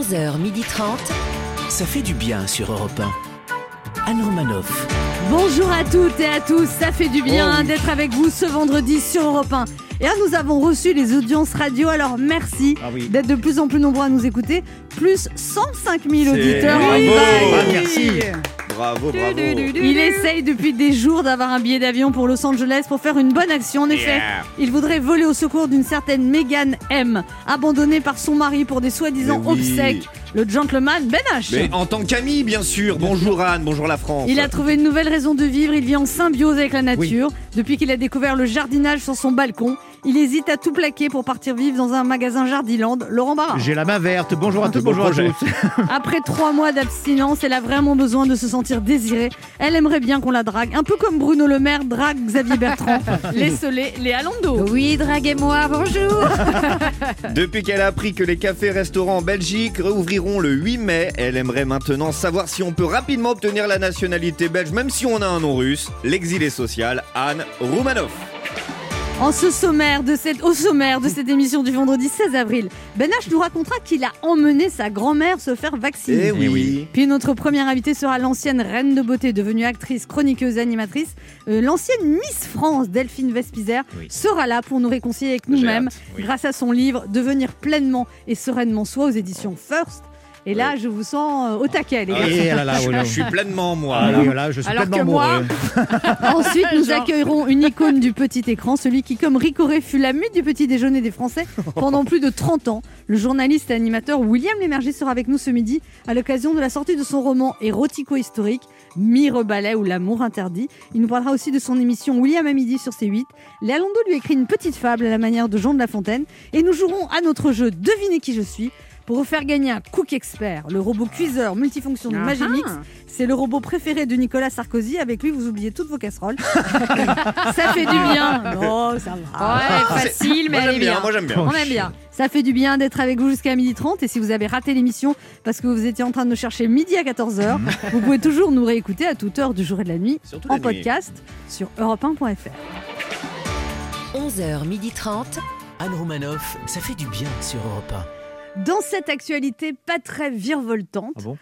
11h30. Ça fait du bien sur Europe 1. Anne Romanoff. Bonjour à toutes et à tous, ça fait du bien d'être avec vous ce vendredi sur Europe 1. Et là, nous avons reçu les audiences radio, alors merci Ah oui. d'être de plus en plus nombreux à nous écouter. Plus 105 000 auditeurs. Bravo. Oui. Ah, merci. Bravo, bravo. Il essaye depuis des jours d'avoir un billet d'avion pour Los Angeles pour faire une bonne action. En effet, Yeah. il voudrait voler au secours d'une certaine Meghan M, abandonnée par son mari pour des soi-disant oui. obsèques. Le gentleman Ben H. Mais en tant qu'ami, bien sûr. Bonjour Anne, bonjour la France. Il a trouvé une nouvelle raison de vivre, il vit en symbiose avec la nature. Depuis qu'il a découvert le jardinage sur son balcon, il hésite à tout plaquer pour partir vivre dans un magasin Jardiland. Laurent Barra. J'ai la main verte. Bonjour à tous, beau bonjour à tous. Après trois mois d'abstinence, elle a vraiment besoin de se sentir désirée. Elle aimerait bien qu'on la drague, un peu comme Bruno Le Maire drague Xavier Bertrand. Laissez-les, Léa Lando. Oui, draguez-moi, bonjour. Depuis qu'elle a appris que les cafés-restaurants en Belgique rouvriront le 8 mai, elle aimerait maintenant savoir si on peut rapidement obtenir la nationalité belge, même si on a un nom russe. L'exilé social, Anne Roumanoff. En ce sommaire de cette, au sommaire de cette émission du vendredi 16 avril, Ben H nous racontera qu'il a emmené sa grand-mère se faire vacciner. Eh oui. Puis notre première invitée sera l'ancienne reine de beauté, devenue actrice, chroniqueuse et animatrice. Euh, l'ancienne Miss France, Delphine Vespizer, Oui. sera là pour nous réconcilier avec nous-mêmes oui. grâce à son livre Devenir pleinement et sereinement soi aux éditions First. Et là, je vous sens euh, au taquet, les gars. Et là, là, voilà. Je suis pleinement moi. Ah là. oui, voilà, je suis Alors pleinement que moi- amoureux. Ensuite, nous Genre. accueillerons une icône du petit écran, celui qui, comme Ricoré, fut la du petit déjeuner des Français pendant plus de 30 ans. Le journaliste et animateur William Lémergie sera avec nous ce midi à l'occasion de la sortie de son roman érotico-historique Mire Ballet ou L'amour interdit. Il nous parlera aussi de son émission William à midi sur C8. Léa Lando lui écrit une petite fable à la manière de Jean de La Fontaine. Et nous jouerons à notre jeu Devinez qui je suis pour vous faire gagner un Cook Expert, le robot cuiseur multifonction de Ah Magimix. C'est le robot préféré de Nicolas Sarkozy. Avec lui, vous oubliez toutes vos casseroles. ça fait du bien. Non, ça va. Ouais, facile, mais Moi elle j'aime est bien, bien. moi j'aime bien. On aime bien. Ça fait du bien d'être avec vous jusqu'à 12h30. Et si vous avez raté l'émission parce que vous étiez en train de nous chercher midi à 14h, vous pouvez toujours nous réécouter à toute heure du jour et de la nuit Surtout en la nuit. podcast sur europe1.fr. 11h30. Anne Romanoff, ça fait du bien sur Europe Dans cette actualité pas très virevoltante, Ah bon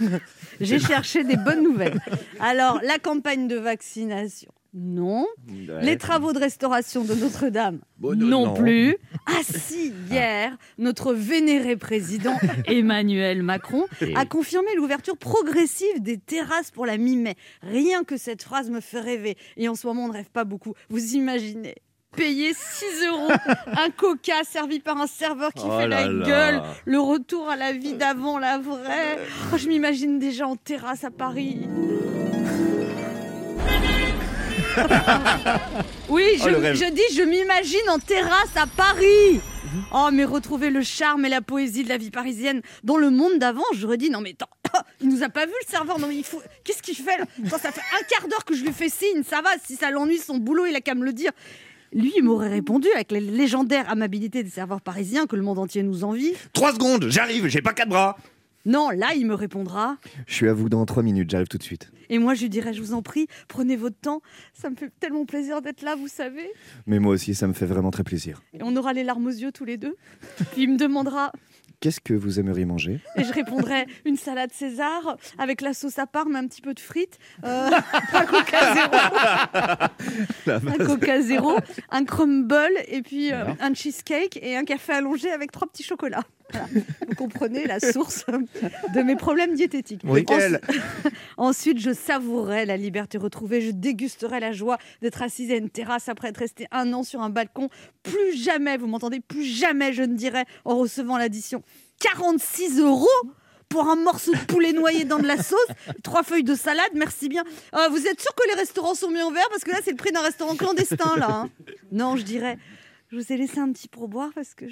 j'ai cherché des bonnes nouvelles. Alors, la campagne de vaccination, non. Ouais. Les travaux de restauration de Notre-Dame, Bon, non, non, non. plus. Ah si, hier, notre vénéré président Emmanuel Macron a confirmé l'ouverture progressive des terrasses pour la mi-mai. Rien que cette phrase me fait rêver. Et en ce moment, on ne rêve pas beaucoup. Vous imaginez Payer 6 euros un coca servi par un serveur qui Oh fait la là. gueule, le retour à la vie d'avant, la vraie. Oh, je m'imagine déjà en terrasse à Paris. Oui, Oh, je, je dis, je m'imagine en terrasse à Paris. Oh, mais retrouver le charme et la poésie de la vie parisienne dans le monde d'avant, j'aurais dit, non mais attends, il nous a pas vu le serveur, non mais il faut, qu'est-ce qu'il fait là? Attends, Ça fait un quart d'heure que je lui fais signe, ça va, si ça l'ennuie son boulot, il a qu'à me le dire. Lui, il m'aurait répondu avec la légendaire amabilité des serveurs parisiens que le monde entier nous envie. Trois secondes, j'arrive, j'ai pas quatre bras. Non, là, il me répondra. Je suis à vous dans trois minutes, j'arrive tout de suite. Et moi, je lui dirai, je vous en prie, prenez votre temps. Ça me fait tellement plaisir d'être là, vous savez. Mais moi aussi, ça me fait vraiment très plaisir. Et on aura les larmes aux yeux tous les deux. Puis il me demandera, Qu'est-ce que vous aimeriez manger? Et je répondrai une salade César avec la sauce à Parme, un petit peu de frites, euh, un coca zéro, un coca zéro, un crumble et puis euh, un cheesecake et un café allongé avec trois petits chocolats. Voilà. Vous comprenez la source de mes problèmes diététiques. Ensuite, je savourerai la liberté retrouvée, je dégusterai la joie d'être assise à une terrasse après être resté un an sur un balcon. Plus jamais, vous m'entendez, plus jamais je ne dirai en recevant l'addition 46 euros pour un morceau de poulet noyé dans de la sauce, trois feuilles de salade, merci bien. Euh, vous êtes sûr que les restaurants sont mis en vert? Parce que là, c'est le prix d'un restaurant clandestin, là. hein. Non, je dirais, je vous ai laissé un petit pourboire parce que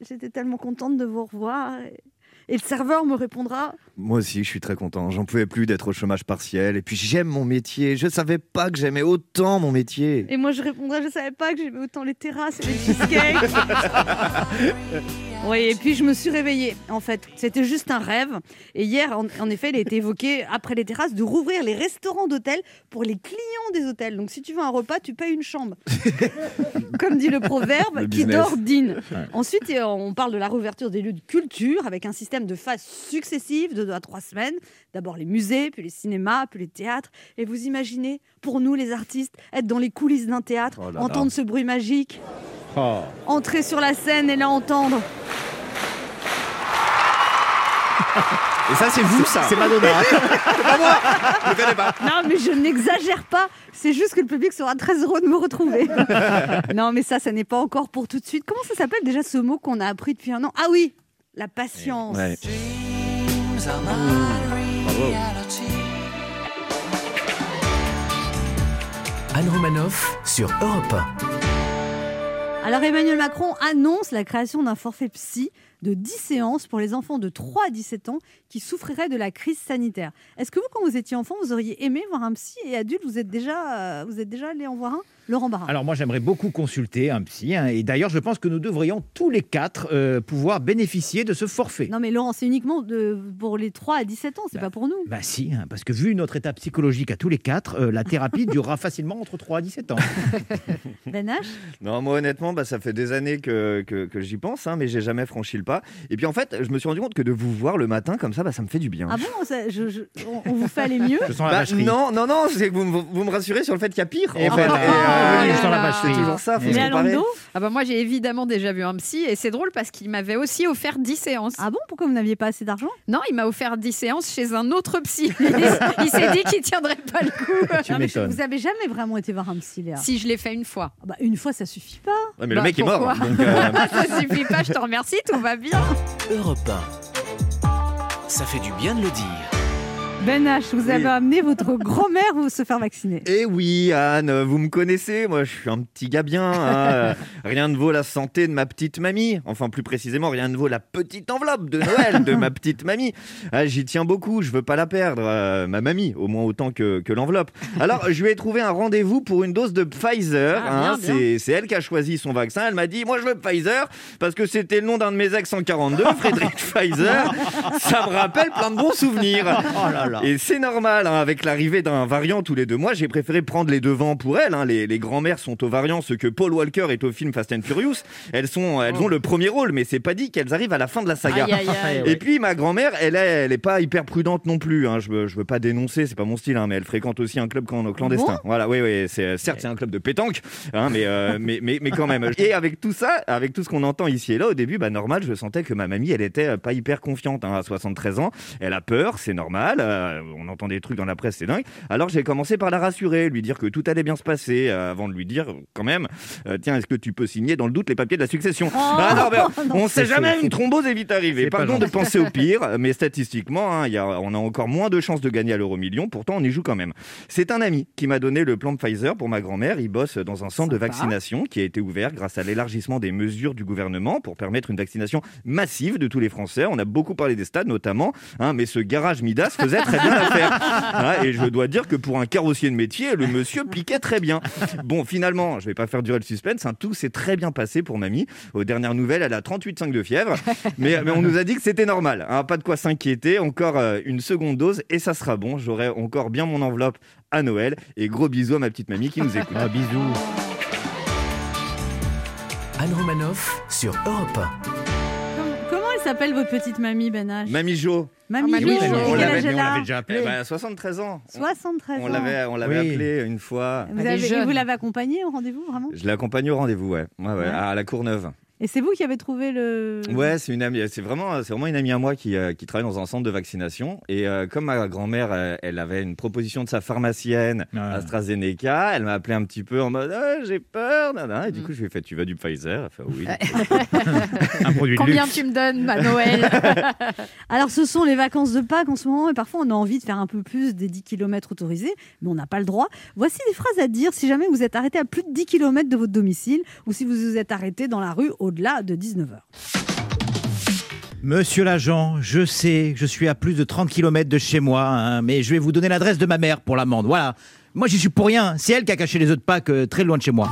j'étais tellement contente de vous revoir. Et, et le serveur me répondra, Moi aussi, je suis très content. J'en pouvais plus d'être au chômage partiel. Et puis, j'aime mon métier. Je savais pas que j'aimais autant mon métier. Et moi, je répondrais, je savais pas que j'aimais autant les terrasses et les cheesecakes. oui, et puis je me suis réveillée. En fait, c'était juste un rêve. Et hier, en, en effet, il a été évoqué, après les terrasses, de rouvrir les restaurants d'hôtels pour les clients des hôtels. Donc, si tu veux un repas, tu payes une chambre. Comme dit le proverbe, Le qui dort dîne. Ensuite, euh, on parle de la réouverture des lieux de culture avec un système de phases successives de deux à trois semaines. D'abord les musées, puis les cinémas, puis les théâtres. Et vous imaginez, pour nous les artistes, être dans les coulisses d'un théâtre, Oh là là. entendre ce bruit magique, Oh. entrer sur la scène et là entendre. Et ça, c'est vous, ça C'est Madonna. Je connais pas. Non, mais je n'exagère pas. C'est juste que le public sera très heureux de me retrouver. non, mais ça, ça n'est pas encore pour tout de suite. Comment ça s'appelle déjà ce mot qu'on a appris depuis un an? Ah oui, la patience. Ouais. Anne Romanoff sur Europe Alors Emmanuel Macron annonce la création d'un forfait psy de 10 séances pour les enfants de 3 à 17 ans qui souffriraient de la crise sanitaire. Est-ce que vous, quand vous étiez enfant, vous auriez aimé voir un psy et adulte, vous êtes déjà, euh, vous êtes déjà allé en voir un? Laurent Barra. Alors moi j'aimerais beaucoup consulter un psy hein, et d'ailleurs je pense que nous devrions tous les quatre euh, pouvoir bénéficier de ce forfait. Non mais Laurent, c'est uniquement de, pour les 3 à 17 ans, c'est Bah, pas pour nous. Bah si, hein, parce que vu notre état psychologique à tous les quatre, euh, la thérapie durera facilement entre 3 à 17 ans. Ben H Non, moi honnêtement, bah, ça fait des années que, que, que j'y pense, hein, mais j'ai jamais franchi le pas. Et puis en fait, je me suis rendu compte que de vous voir le matin comme ça, bah, ça me fait du bien. Ah bon ça- je- je- on, on vous fait aller mieux? Je sens la Bah, non, non, non, c'est que vous, me- vous me rassurez sur le fait qu'il y a pire. Et en fait. voilà, Et, euh, je sens la là là. vacherie. c'est toujours ça, faut se Mais. Alando Ah bah moi j'ai évidemment déjà vu un psy et c'est drôle parce qu'il m'avait aussi offert 10 séances. Ah bon? Pourquoi vous n'aviez pas assez d'argent? Non, il m'a offert 10 séances chez un autre psy. Il, il s'est dit qu'il tiendrait pas le coup. Tu Non, mais. Vous avez jamais vraiment été voir un psy, Léa Si je l'ai fait une fois. Ah bah, Une fois, ça suffit pas. Ouais, mais Bah, le mec est mort. donc, euh, Ça suffit pas, je te remercie, tout va bien. Europe 1. Ça fait du bien de le dire. Ben H, vous avez Oui. amené votre grand-mère vous se faire vacciner. Eh oui, Anne, vous me connaissez, moi je suis un petit gars bien. hein. rien ne vaut la santé de ma petite mamie. Enfin, plus précisément, rien ne vaut la petite enveloppe de Noël de ma petite mamie. Ah, J'y tiens beaucoup, je veux pas la perdre, euh, ma mamie, au moins autant que, que l'enveloppe. Alors, je lui ai trouvé un rendez-vous pour une dose de Pfizer. Ah, hein. c'est elle qui a choisi son vaccin. Elle m'a dit, moi je veux Pfizer parce que c'était le nom d'un de mes ex en 42, Frédéric Pfizer. Ça me rappelle plein de bons souvenirs. Oh là là. Et c'est normal, hein, avec l'arrivée d'un variant tous les deux mois, j'ai préféré prendre les devants pour elle. hein. Les, les grands-mères sont aux variants, ce que Paul Walker est au film Fast and Furious. Elles, sont, elles ont le premier rôle, mais c'est pas dit qu'elles arrivent à la fin de la saga. Aïe, aïe, aïe. Et puis ma grand-mère, elle est, elle est pas hyper prudente non plus. hein. Je, veux, je veux pas dénoncer, c'est pas mon style, hein, mais elle fréquente aussi un club clan- clandestin. voilà, oui, oui. C'est certes c'est un club de pétanque, hein, mais, euh, mais, mais mais quand même. Et avec tout ça, avec tout ce qu'on entend ici et là, au début, bah normal, je sentais que ma mamie, elle était euh, pas hyper confiante. hein, à 73 ans, elle a peur, c'est normal. Euh, on entend des trucs dans la presse, c'est dingue. Alors j'ai commencé par la rassurer, lui dire que tout allait bien se passer, euh, avant de lui dire quand même, euh, tiens, est-ce que tu peux signer dans le doute les papiers de la succession? Ah non, on sait C'est jamais, chaud. une thrombose est vite arrivée. Pardon de penser au pire, mais statistiquement, hein, y a, on a encore moins de chances de gagner à l'euro million. Pourtant, on y joue quand même. C'est un ami qui m'a donné le plan de Pfizer pour ma grand-mère. Il bosse dans un centre de vaccination qui a été ouvert grâce à l'élargissement des mesures du gouvernement pour permettre une vaccination massive de tous les Français. On a beaucoup parlé des stades notamment, hein, mais ce garage Midas faisait très bien l'affaire. Hein, et je dois dire que pour un carrossier de métier, le monsieur piquait très bien. Bon, finalement, je vais pas faire durer le suspense. hein, tout s'est très bien passé pour mamie. Aux dernières nouvelles, elle a 38,5 de fièvre. Mais, mais on nous a dit que c'était normal. hein, pas de quoi s'inquiéter. Encore euh, une seconde dose et ça sera bon. J'aurai encore bien mon enveloppe à Noël. Et gros bisous à ma petite mamie qui nous écoute. Ah, bisous. Anne Romanoff sur Europe 1. Com- Comment elle s'appelle votre petite mamie, Ben H? Mamie Jo. Mamie Ah, et On l'avait- âge mais elle on a l'avait déjà Eh appelé. ben, 73 ans. 73 On ans. l'avait, on l'avait Oui. appelé une fois. Vous l'avez accompagnée au rendez-vous, vraiment? Je l'ai accompagné au rendez-vous, ouais. Ouais, ouais, Ouais. à la Courneuve. Et c'est vous qui avez trouvé le... Ouais, c'est une amie. C'est vraiment, c'est vraiment une amie à moi qui, euh, qui travaille dans un centre de vaccination. Et euh, comme ma grand-mère, euh, elle avait une proposition de sa pharmacienne Ah. AstraZeneca, elle m'a appelé un petit peu en mode Ah, j'ai peur, nana. Et du Mm. coup, je lui ai fait Tu veux du Pfizer? Elle fait Oui. Un produit de Combien luxe. tu me donnes à Noël? Alors, ce sont les vacances de Pâques en ce moment, et parfois on a envie de faire un peu plus des 10 km autorisés, mais on n'a pas le droit. Voici des phrases à dire si jamais vous êtes arrêté à plus de 10 km de votre domicile, ou si vous vous êtes arrêté dans la rue au-delà de 19h. Monsieur l'agent, je sais, je suis à plus de 30 km de chez moi, hein, mais je vais vous donner l'adresse de ma mère pour l'amende. Voilà. Moi, j'y suis pour rien. C'est elle qui a caché les œufs de Pâques euh, très loin de chez moi.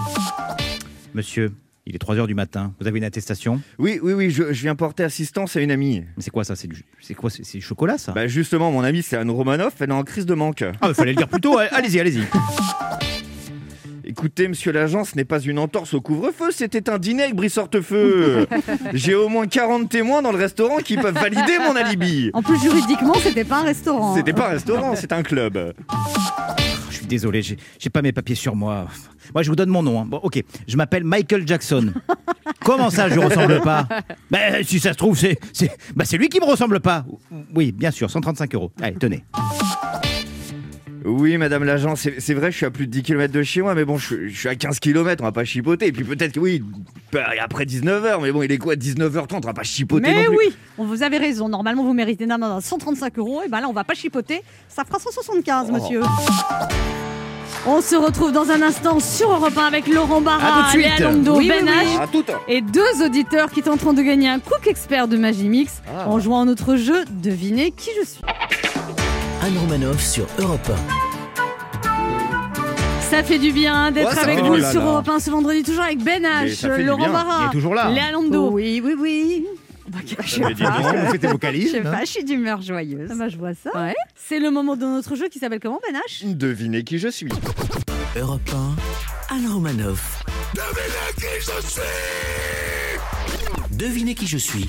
Monsieur, il est 3 heures du matin. Vous avez une attestation? Oui, oui, oui, je, je viens porter assistance à une amie. Mais c'est quoi ça? C'est du, c'est quoi? C'est c'est du chocolat, ça? Bah justement, mon amie, c'est Anne Romanoff, elle est en crise de manque. Ah, il fallait le dire plus tôt. Allez-y, allez-y. Écoutez, monsieur l'agent, ce n'est pas une entorse au couvre-feu, c'était un dîner avec Brice-Hortefeux. J'ai au moins 40 témoins dans le restaurant qui peuvent valider mon alibi. En plus, juridiquement, c'était pas un restaurant. C'était pas un restaurant, c'est un club. Je suis désolé, j'ai j'ai pas mes papiers sur moi. Moi, je vous donne mon nom. hein. Bon, ok. Je m'appelle Michael Jackson. Comment ça, je ressemble pas? Ben, si ça se trouve, c'est c'est c'est lui qui me ressemble pas. Oui, bien sûr, 135 euros. Allez, tenez. Oui, madame l'agent, c'est vrai, je suis à plus de 10 km de chez moi, mais bon, je, je suis à 15 km, on va pas chipoter. Et puis peut-être que oui, bah, après 19h, mais bon, il est quoi, 19h30, on va pas chipoter Mais non plus. oui, on vous avez raison. Normalement, vous méritez normalement 135 euros. Et ben là, on va pas chipoter. Ça fera 175, Oh. monsieur. On se retrouve dans un instant sur Europe 1 avec Laurent Barra. Léa Londo, Oui, oui, Ben oui. Et deux auditeurs qui tenteront de gagner un Cook Expert de Magimix Ah. en jouant à notre jeu Devinez qui je suis. Anne Romanoff sur Europe Ça fait du bien d'être Ouais, avec bien. sur là. Europe 1 ce vendredi, toujours avec Ben H, Laurent. Barra, Il est toujours là. Léa Londo. Oui, oui, oui. Bah, Je vous faites tes Je sais pas, je suis d'humeur joyeuse. Ah bah, je vois ça. Ouais. C'est le moment de notre jeu qui s'appelle comment, Ben H? Devinez qui je suis. Europe 1. Anne Romanoff. Devinez qui je suis.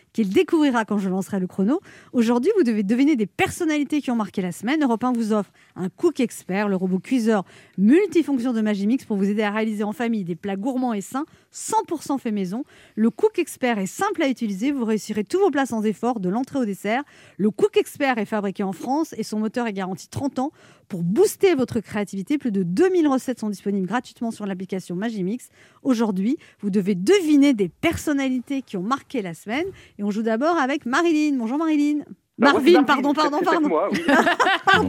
qu'il découvrira quand je lancerai le chrono. Aujourd'hui, vous devez deviner des personnalités qui ont marqué la semaine. Europe 1 vous offre un Cook Expert, le robot cuiseur multifonction de Magimix pour vous aider à réaliser en famille des plats gourmands et sains 100% fait maison. Le Cook Expert est simple à utiliser, vous réussirez tous vos plats sans effort, de l'entrée au dessert. Le Cook Expert est fabriqué en France et son moteur est garanti 30 ans. Pour booster votre créativité, plus de 2000 recettes sont disponibles gratuitement sur l'application Magimix. Aujourd'hui, vous devez deviner des personnalités qui ont marqué la semaine. Et on joue d'abord avec Marilyn. Bonjour Marilyn. Bah, moi, Marvin, pardon, pardon, pardon. moi, oui.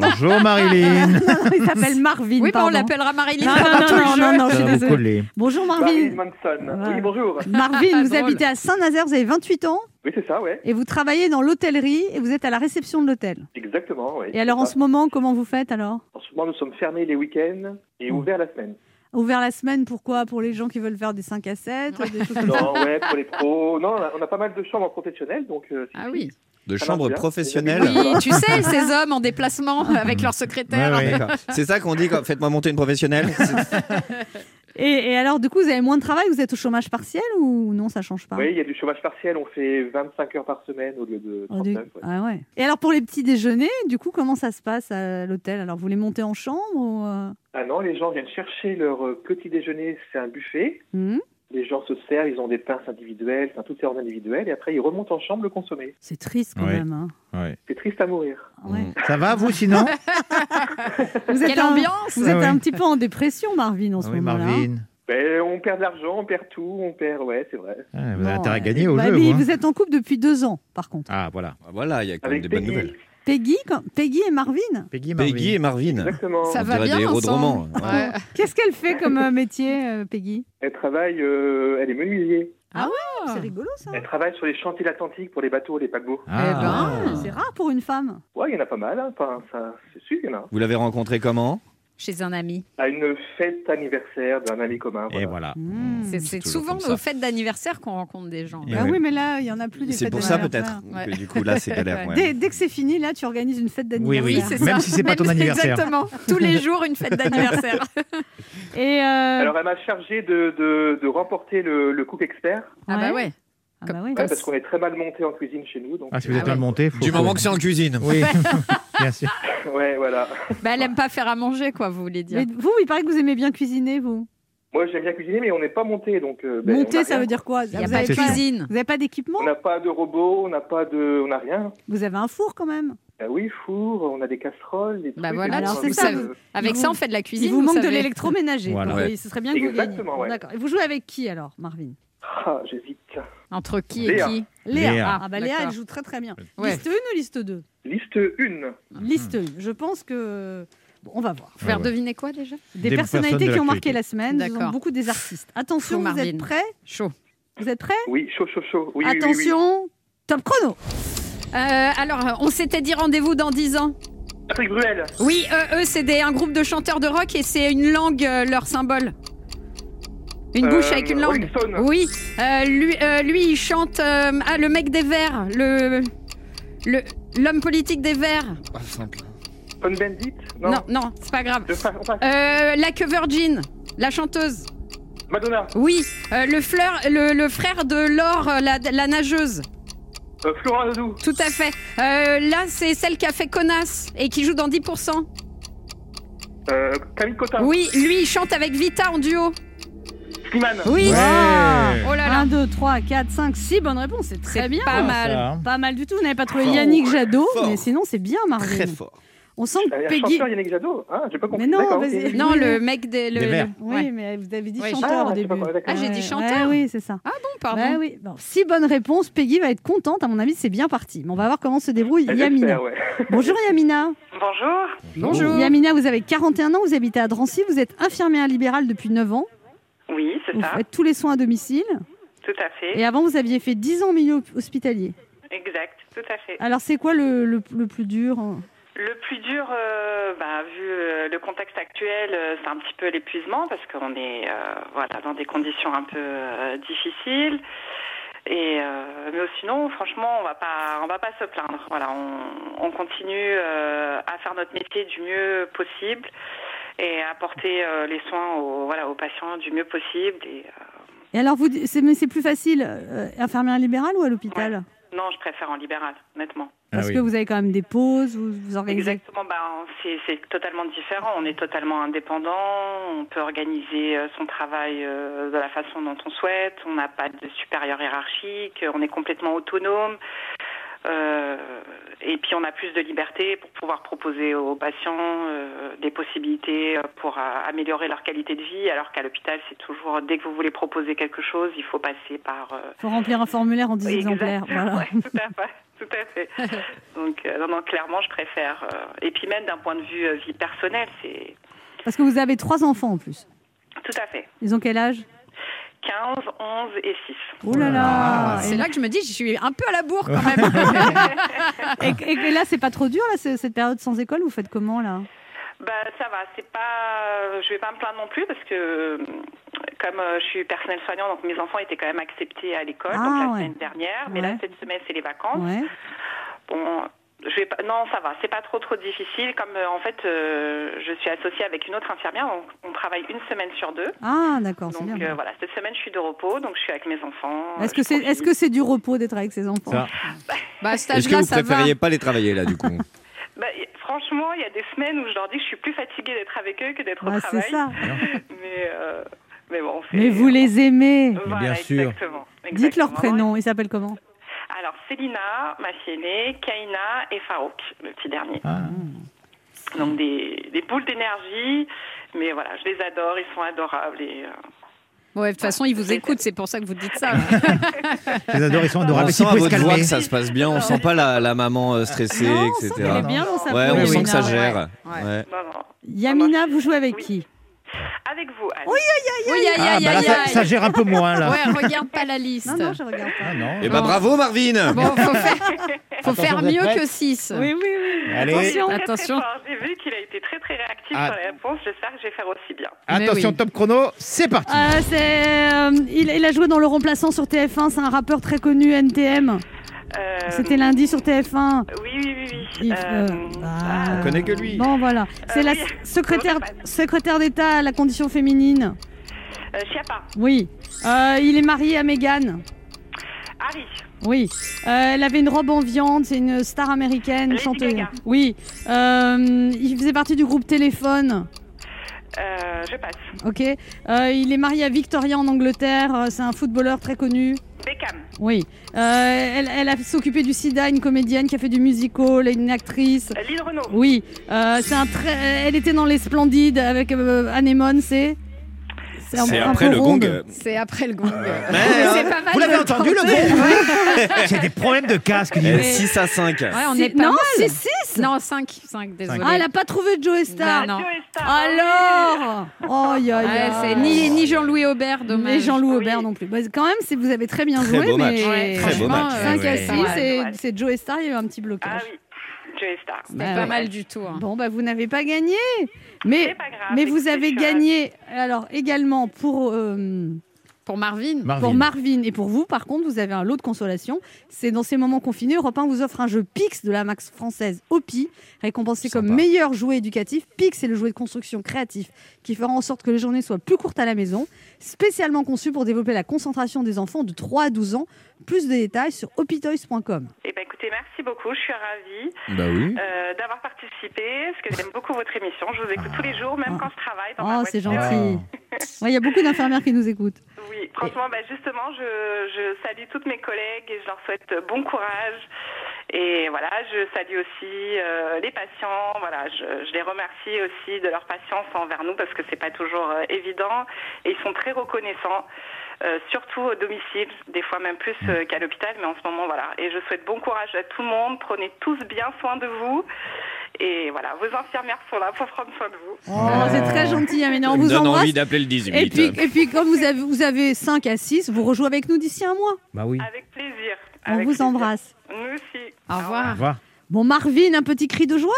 Bonjour Marilyn. Non, non, il s'appelle Marvin. Oui, on l'appellera Marilyn Non, non, non, jeu. non, non, je suis désolée. Bonjour Marilyn Marvin. Manson. Ouais. Oui, bonjour. Marvin, vous habitez à Saint-Nazaire, vous avez 28 ans Oui, c'est ça, ouais. et vous travaillez dans l'hôtellerie et vous êtes à la réception de l'hôtel. Exactement, oui. Et alors en ce moment, comment vous faites alors? En ce moment, nous sommes fermés les week-ends et Oh. ouverts la semaine. Ouvert la semaine, pourquoi? Pour les gens qui veulent faire des 5 à 7 des choses comme ça? Non, ouais, pour les pros. Non, on a, on a pas mal de chambres professionnelles, donc. euh, Ah oui. De Ça chambre marche bien. professionnelle. Oui, tu sais, ces hommes en déplacement avec leur secrétaire. Ouais, ouais. D'accord. C'est ça qu'on dit quand faites-moi monter une professionnelle et, et alors du coup, vous avez moins de travail, vous êtes au chômage partiel ou non, ça change pas? Oui, il y a du chômage partiel. On fait 25 heures par semaine au lieu de Oh, du- 39. ouais. Ah ouais. Et alors pour les petits déjeuners, du coup, comment ça se passe à l'hôtel? Alors vous les montez en chambre ou euh, Ah non, les gens viennent chercher leur euh, petit déjeuner. C'est un buffet. hmm Les gens se servent, ils ont des pinces individuelles, enfin, tout est en individuel, et après ils remontent en chambre le consommer. C'est triste quand Ouais. même. hein. Ouais. C'est triste à mourir. Ouais. Mm. Ça va vous sinon Vous êtes Quelle un- ambiance Vous êtes Ah ouais. un petit peu en dépression, Marvin, en ce Ah Oui moment-là. Marvin. Ben, on perd de l'argent, on perd tout, on perd. Ouais, c'est vrai. Ah, vous Bon, avez intérêt à gagner au Bah, jeu. mais vous, hein. vous êtes en couple depuis deux ans, par contre. Ah voilà. Voilà, il y a quand même Avec des bonnes nouvelles. Peggy, quand- Peggy et Marvin, Peggy, Marvin. Peggy et Marvin. Exactement. Ça On va bien des héros de ensemble. Ouais. qu'est-ce qu'elle fait comme euh, métier, euh, Peggy? Elle travaille, euh, elle est menuisier. C'est rigolo ça. Elle travaille sur les chantiers de l'Atlantique pour les bateaux, les paquebots. Ah. C'est rare pour une femme. Ouais, il y en a pas mal. hein. Enfin, ça, c'est sûr, il y en a. Vous l'avez rencontré comment? Chez un ami. À une fête anniversaire d'un ami commun. Et voilà. Hmm. C'est souvent aux fêtes d'anniversaire qu'on rencontre des gens. Bah ouais. oui, mais là, il y en a plus des C'est fêtes pour ça peut-être. Ouais. que Du coup, là, c'est galère. ouais. Dès, dès que c'est fini, là, tu organises une fête d'anniversaire. oui. Oui, c'est Même ça. si c'est pas ton anniversaire. Exactement. Tous les jours, une fête d'anniversaire. Et euh, Alors, elle m'a chargé de, de, de remporter le, le Cook Expert. Ah bah ouais. Ah bah oui. Ouais, parce qu'on est très mal monté en cuisine chez nous. Donc, Ah, si vous êtes Ah mal ouais. monté, faut Du faut- moment que c'est en cuisine. Oui, bien sûr. ouais, voilà. Bah, elle aime pas faire à manger, quoi, vous voulez dire. Mais vous, il paraît que vous aimez bien cuisiner, vous. Moi, j'aime bien cuisiner, mais on n'est pas monté. Donc, euh, ben, a ça veut dire quoi Il n'y a Vous pas de cuisine. Vous n'avez pas d'équipement? On n'a pas de robot, on n'a pas de, on n'a rien. Vous avez un four quand même? Ah oui, four, on a des casseroles, des Bah trucs, voilà, des Alors, c'est ça, vous- Avec ça, vous- on fait de la cuisine. Il vous manque de l'électroménager. Voilà. Donc, Ouais. oui, ce serait bien que vous ouais. D'accord. Et vous jouez avec qui alors, Marvin? Ah, j'hésite. Entre qui et Léa. qui Léa. Léa. Ah bah Léa, elle joue très très bien. Ouais. Liste 1 ou liste 2 Liste 1. Liste 1. Je pense que... Bon, on va voir. Faire Ouais, ouais. deviner quoi déjà? Des, Des personnalités de qui ont marqué la semaine, nous avons D'accord. beaucoup des artistes. Attention, vous êtes prêts? Chaud. Vous êtes prêts? Oui, chaud, chaud, chaud. Oui, oui, oui, oui. Attention, top chrono. Euh, alors, on s'était dit rendez-vous dans 10 ans. Patrick Bruel. Oui, euh, eux, c'est un groupe de chanteurs de rock et c'est une langue, euh, leur symbole. Une bouche Euh, avec une langue. Oui. Euh, lui, euh, lui, il chante. euh, ah, le mec des Verts. Le. Le. L'homme politique des Verts. Ah, simple. Bendit Non, non, c'est pas grave. Je passe- on passe. Euh, la que Virgin. La chanteuse. Madonna. Oui. Euh, le, fleur, le, le frère de Laure, euh, la, la nageuse. Euh, Florent Ledoux. Tout à fait. Euh, là, c'est celle qui a fait Connasse et qui joue dans 10%. Euh, Camille Cotin. Oui, lui, il chante avec Vita en duo. Slimane. Oui. Ah. Oh là là. 1, 2, 3, 4, 5, 6 bonnes réponses. C'est très bien. pas Ah, mal. ça, hein. Pas mal du tout. Vous n'avez pas trouvé Fort. Yannick Jadot, Fort. mais sinon c'est bien, Marvin. Très fort. On sent que a Peggy. chanteur Yannick Jadot. Ah, j'ai pas compris. Mais non. Non, le mec des. le- Des Oui, ouais. mais vous avez dit Ouais, chanteur Ah, au début. ouais. Ah, j'ai dit Ouais, chanteur. ouais, oui, c'est ça. Bon, pardon. Ouais, oui. Bon, six bonnes réponses. Peggy va être contente. À mon avis, c'est bien parti. Mais on va voir comment se débrouille Yamina. ouais. Bonjour Yamina. Bonjour. Bonjour. Yamina, vous avez 41 ans, vous habitez à Drancy, vous êtes infirmière libérale depuis 9 ans. Oui, c'est Vous ça. faites tous les soins à domicile. Tout à fait. Et avant, vous aviez fait 10 ans milieu hospitalier. Exact, tout à fait. Alors, c'est quoi le, le- le plus dur Le plus dur, euh, bah, vu euh, le contexte actuel, euh, c'est un petit peu l'épuisement parce qu'on est voilà dans des conditions un peu difficiles. Et mais sinon, franchement, on va pas, on va pas se plaindre. Voilà, on, on continue à faire notre métier du mieux possible et apporter euh, les soins aux, voilà, aux patients du mieux possible. Et, euh, Et alors, vous, c'est, mais c'est plus facile, euh, infirmière libérale ou à l'hôpital non, je préfère en libéral, honnêtement. Parce Ah oui. que vous avez quand même des pauses, vous, vous organisez. Exactement, bah, c'est c'est totalement différent. On est totalement indépendant, on peut organiser son travail euh, de la façon dont on souhaite, on n'a pas de supérieur hiérarchique, on est complètement autonome. Euh, et puis on a plus de liberté pour pouvoir proposer aux patients euh, des possibilités euh, pour améliorer leur qualité de vie, alors qu'à l'hôpital, c'est toujours, dès que vous voulez proposer quelque chose, il faut passer par... Il faut remplir un formulaire en 10 exemplaires. Exactement, Voilà. ouais, tout à fait, tout à fait. Donc, non, non, clairement, je préfère. et puis même d'un point de vue vie personnelle, c'est Parce que vous avez trois enfants en plus. tout à fait. Ils ont quel âge? 15, 11 et 6. Oh là là C'est Et, là que je me dis, je suis un peu à la bourre quand même. et- et là, c'est pas trop dur, là, ce- cette période sans école Vous faites comment, là? Bah, ça va, c'est pas. Je vais pas me plaindre non plus parce que, comme euh, je suis personnel soignant, donc mes enfants étaient quand même acceptés à l'école, Ah, donc la ouais. semaine dernière. Mais Ouais. là, cette semaine, c'est les vacances. Ouais. Bon, je vais pas. Non, ça va. C'est pas trop trop difficile. Comme euh, en fait, euh, je suis associée avec une autre infirmière, donc on travaille une semaine sur deux. Ah, d'accord, c'est Donc bien. euh, voilà, cette semaine, je suis de repos, donc je suis avec mes enfants. Est-ce euh, que je c'est profite. est -ce c'est du repos d'être avec ses enfants? Ça. Bah, Est-ce que vous ça va. préfériez pas les travailler là du coup? Bah, franchement, il y a des semaines où je leur dis que je suis plus fatiguée d'être avec eux que d'être Ouais, au C'est travail. ça. Mais, euh, mais bon, c'est- Mais vous les aimez. Voilà, bien sûr. Exactement, Dites leur prénom. Ils s'appellent comment? Alors, Célina, ma fille aînée, Kaina et Farouk, le petit dernier. Ah. Donc, des, des boules d'énergie. Mais voilà, je les adore, ils sont adorables. Et, euh, Ouais, de toute façon, ils vous écoutent, c'est pour ça que vous dites ça. Je les adore, ils sont On adorables. Mais sent à votre voix que ça se passe bien, on sent pas la, la maman euh, stressée, Non, on sent etc. est bien dans sa Ouais, peau, on sent Yamina. que ça ouais. gère. Ouais. Ouais. non, non. Yamina, vous jouez avec Oui. qui? Avec vous, Anne. Oui, aïe, aïe, Ah, aïe, bah là, aïe, ça, gère un peu moins, là. Ouais, regarde pas la liste. Non, non, je regarde pas. Ah non. Et bah Non. bravo Marvin Bon, faut faire, faut Attention, faire vous êtes mieux prête que 6. Oui, oui, oui. Allez. Attention. Très, très Attention. fort. J'ai vu qu'il a été très très réactif Ah. sur les réponses. J'espère que je vais faire aussi bien. Mais Attention, oui. top chrono, c'est parti. Euh, c'est, euh, il, il a joué dans Le Remplaçant sur TF1. C'est un rappeur très connu, NTM. Euh, C'était lundi sur TF1. Oui, oui, oui, oui. Euh, euh, bah, ah, On connaît que lui. Bon, voilà. C'est la oui. secrétaire, d'État à la condition féminine. euh, Chiappa, Oui. Euh, il est marié à Meghan. Harry, Oui. Euh, elle avait une robe en viande. C'est une star américaine, Lady chanteuse. Gaga. Oui. Euh, il faisait partie du groupe Téléphone. Euh, je passe. Ok. Euh, il est marié à Victoria en Angleterre. Euh, C'est un footballeur très connu. Beckham, Oui. Euh, elle, elle a s'occupé du sida, une comédienne qui a fait du musical, une actrice. euh, Lynn Renault, Oui. Euh, c'est un très. Elle était dans Les Splendides avec Anémone, c'est? C'est après le gong. C'est après le gong. Mal. Vous l'avez entendu, le gong J'ai des problèmes de casque. dis Eh, donc. 6 à 5. Ouais, on est pas non, mal. c'est 6 Non, 5. 5, désolé. Ah, elle a pas trouvé Joe Star. Non, non. Star, Alors Oh, ya, Ouais, ya. c'est ni, ni Jean-Louis Aubert, dommage. Ni Jean-Louis Oui. Aubert non plus. Bah, quand même, c'est- vous avez très bien Très joué, beau match. mais Ouais, Très beau match. euh, 5 à Ouais. 6, Ouais, c'est Joe Star, il y a eu un petit Ah blocage. oui, C'est Bah, pas ouais. mal du tout. hein. Bon, bah, vous n'avez pas gagné. Mais, C'est pas grave. mais vous avez gagné, alors également pour, euh, Pour Marvin. Marvin. Pour Marvin et pour vous, par contre, vous avez un lot de consolation. C'est dans ces moments confinés, Europe 1 vous offre un jeu Pix de la Max française OPI, récompensé Sympa. comme meilleur jouet éducatif. Pix est le jouet de construction créatif qui fera en sorte que les journées soient plus courtes à la maison, spécialement conçu pour développer la concentration des enfants de 3 à 12 ans. Plus de détails sur opitoys.com. Eh ben, écoutez, merci beaucoup. Je suis ravie Bah oui. euh, d'avoir participé, parce que j'aime beaucoup votre émission. Je vous écoute tous les jours, même quand je travaille dans Oh, c'est gentil. Ouais, Il y a beaucoup d'infirmières qui nous écoutent. Oui, franchement, bah, justement, je, je salue toutes mes collègues et je leur souhaite bon courage. Et voilà, je salue aussi euh, les patients. Voilà, je, je les remercie aussi de leur patience envers nous parce que c'est pas toujours euh, évident. Et ils sont très reconnaissants, euh, surtout au domicile, des fois même plus qu'à l'hôpital. Mais en ce moment, voilà. Et je souhaite bon courage à tout le monde. Prenez tous bien soin de vous. Et voilà, vos infirmières sont là pour prendre soin de vous. Oh, c'est très gentil, Amélie. On vous donne embrasse. envie d'appeler le 18. Et puis, et puis, comme vous avez, vous avez 5 à 6, vous rejouez avec nous d'ici un mois. Bah oui. Avec plaisir. On Avec vous plaisir. embrasse. Nous aussi. Au revoir. Au revoir. Bon, Marvin, un petit cri de joie?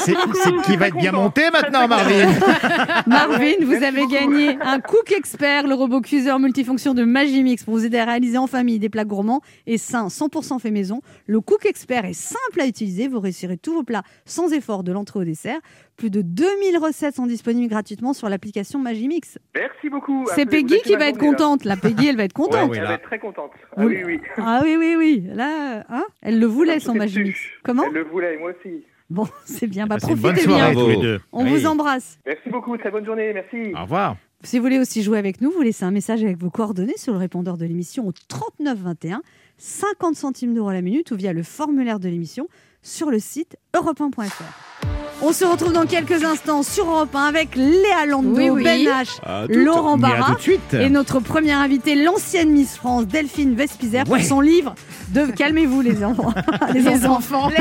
C'est c'est qui va être bien monté maintenant, Marvin. Marvin, vous Merci avez beaucoup. gagné un Cook Expert, le robot cuiseur multifonction de Magimix pour vous aider à réaliser en famille des plats gourmands et sains 100% fait maison. Le Cook Expert est simple à utiliser, vous réussirez tous vos plats sans effort de l'entrée au dessert. Plus de 2000 recettes sont disponibles gratuitement sur l'application Magimix. Merci beaucoup. C'est Ah, Peggy qui va être là. contente. La Peggy, elle va être Ouais, contente. oui, elle va être très contente. Ah oui, oui. Ah oui, oui, oui. Là, hein, elle le voulait, Ça son Magimix. Comment Elle le voulait, et moi aussi. Bon, c'est bien. Bah, profitez soirée bien. tous les deux. On Oui. vous embrasse. Merci beaucoup, très bonne journée, merci. Au revoir. Si vous voulez aussi jouer avec nous, vous laissez un message avec vos coordonnées sur le répondeur de l'émission au 39 21, 50 centimes d'euros la minute ou via le formulaire de l'émission sur le site europe1.fr. On se retrouve dans quelques instants sur Europe 1 avec Léa Oui, oui. Ben H. Laurent Barra et notre première invitée, l'ancienne Miss France, Delphine Vespizer, pour son livre de Calmez-vous les enfants. les, Les enfants.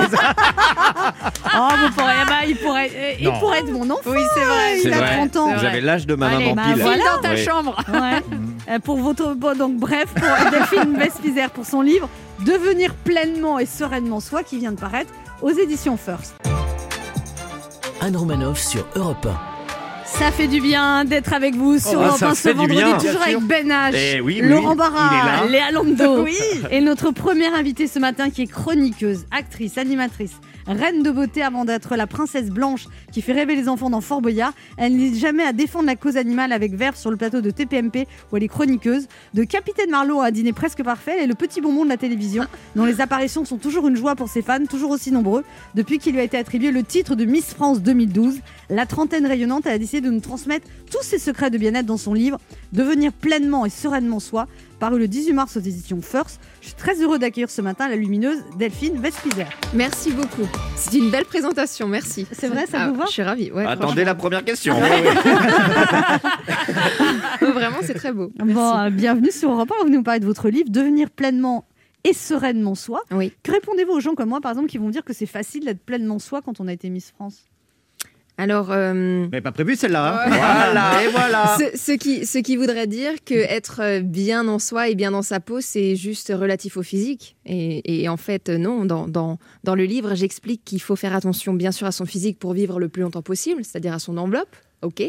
Oh, vous pourrez, ah bah, il pourrait, euh, il pourrait être mon enfant. Oui, c'est vrai. il a vrai. 30 ans. Vous avez l'âge de ma Allez, maman bah, pile. voilà. Dans ta Oui. chambre. Ouais. Euh, pour votre bon, donc bref pour Delphine Vespizer pour son livre Devenir pleinement et sereinement soi qui vient de paraître aux éditions First. Anne Romanoff sur Europe Ça fait du bien d'être avec vous sur Oh, Europe ça 1 ce vendredi, bien. toujours Bien avec. Ben H, Eh oui, oui, Laurent oui. Barra, Léa Lando et notre première invitée ce matin qui est chroniqueuse, actrice, animatrice, reine de beauté avant d'être la princesse blanche qui fait rêver les enfants dans Fort Boyard. Elle n'hésite jamais à défendre la cause animale avec verve sur le plateau de TPMP où elle est chroniqueuse. De Capitaine Marlowe à un dîner presque parfait, elle est le petit bonbon de la télévision dont les apparitions sont toujours une joie pour ses fans, toujours aussi nombreux. Depuis qu'il lui a été attribué le titre de Miss France 2012, la trentaine rayonnante a décidé de nous transmettre tous ses secrets de bien-être dans son livre Devenir pleinement et sereinement soi, paru le 18 mars aux éditions First. Je suis très heureux d'accueillir ce matin la lumineuse Delphine Vespizer. Merci beaucoup. C'est une belle présentation, merci. C'est vrai, ça Ah, vous va? Je suis ravie. Ouais, Attendez la première question. franchement, Vraiment, c'est très beau. Merci. Bon, euh, bienvenue sur Europe 1. Vous nous parlez de votre livre Devenir pleinement et sereinement soi. Oui. Que répondez-vous aux gens comme moi, par exemple, qui vont dire que c'est facile d'être pleinement soi quand on a été Miss France? Alors, euh, Mais pas prévu celle-là. hein. Voilà, et voilà. ce, ce qui, ce qui voudrait dire que être euh, bien en soi et bien dans sa peau, c'est juste relatif au physique. Et, et en fait, non. Dans, dans, dans le livre, j'explique qu'il faut faire attention, bien sûr, à son physique pour vivre le plus longtemps possible, c'est-à-dire à son enveloppe. Ok,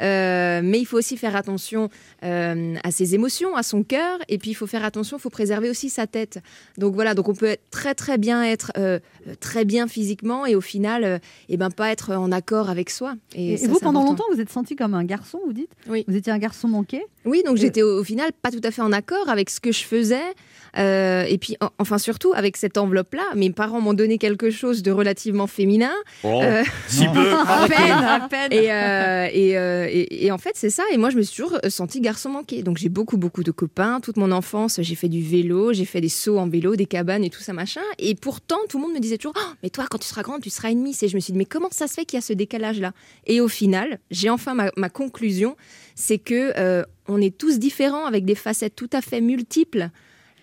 Euh, mais il faut aussi faire attention euh, à ses émotions, à son cœur, et puis il faut faire attention, il faut préserver aussi sa tête. Donc voilà, donc on peut être très très bien être euh, très bien physiquement et au final, euh, eh ben pas être en accord avec soi. Et, ça, vous, pendant important. longtemps, vous êtes senti comme un garçon, vous dites? Oui. Vous étiez un garçon manqué? Oui, donc j'étais au, au final pas tout à fait en accord avec ce que je faisais. Euh, et puis, en- enfin, surtout avec cette enveloppe-là, mes parents m'ont donné quelque chose de relativement féminin. Oh, Euh, si peu. à peine, à peine. Et, euh, et, euh, et- en fait, c'est ça. Et moi, je me suis toujours senti garçon manqué. Donc, j'ai beaucoup, beaucoup de copains. Toute mon enfance, j'ai fait du vélo, j'ai fait des sauts en vélo, des cabanes et tout ça, machin. Et pourtant, tout le monde me disait toujours Oh, Mais toi, quand tu seras grande, tu seras une miss. Et je me suis dit Mais comment ça se fait qu'il y a ce décalage-là? Et au final, j'ai enfin ma, conclusion c'est que euh, on est tous différents avec des facettes tout à fait multiples.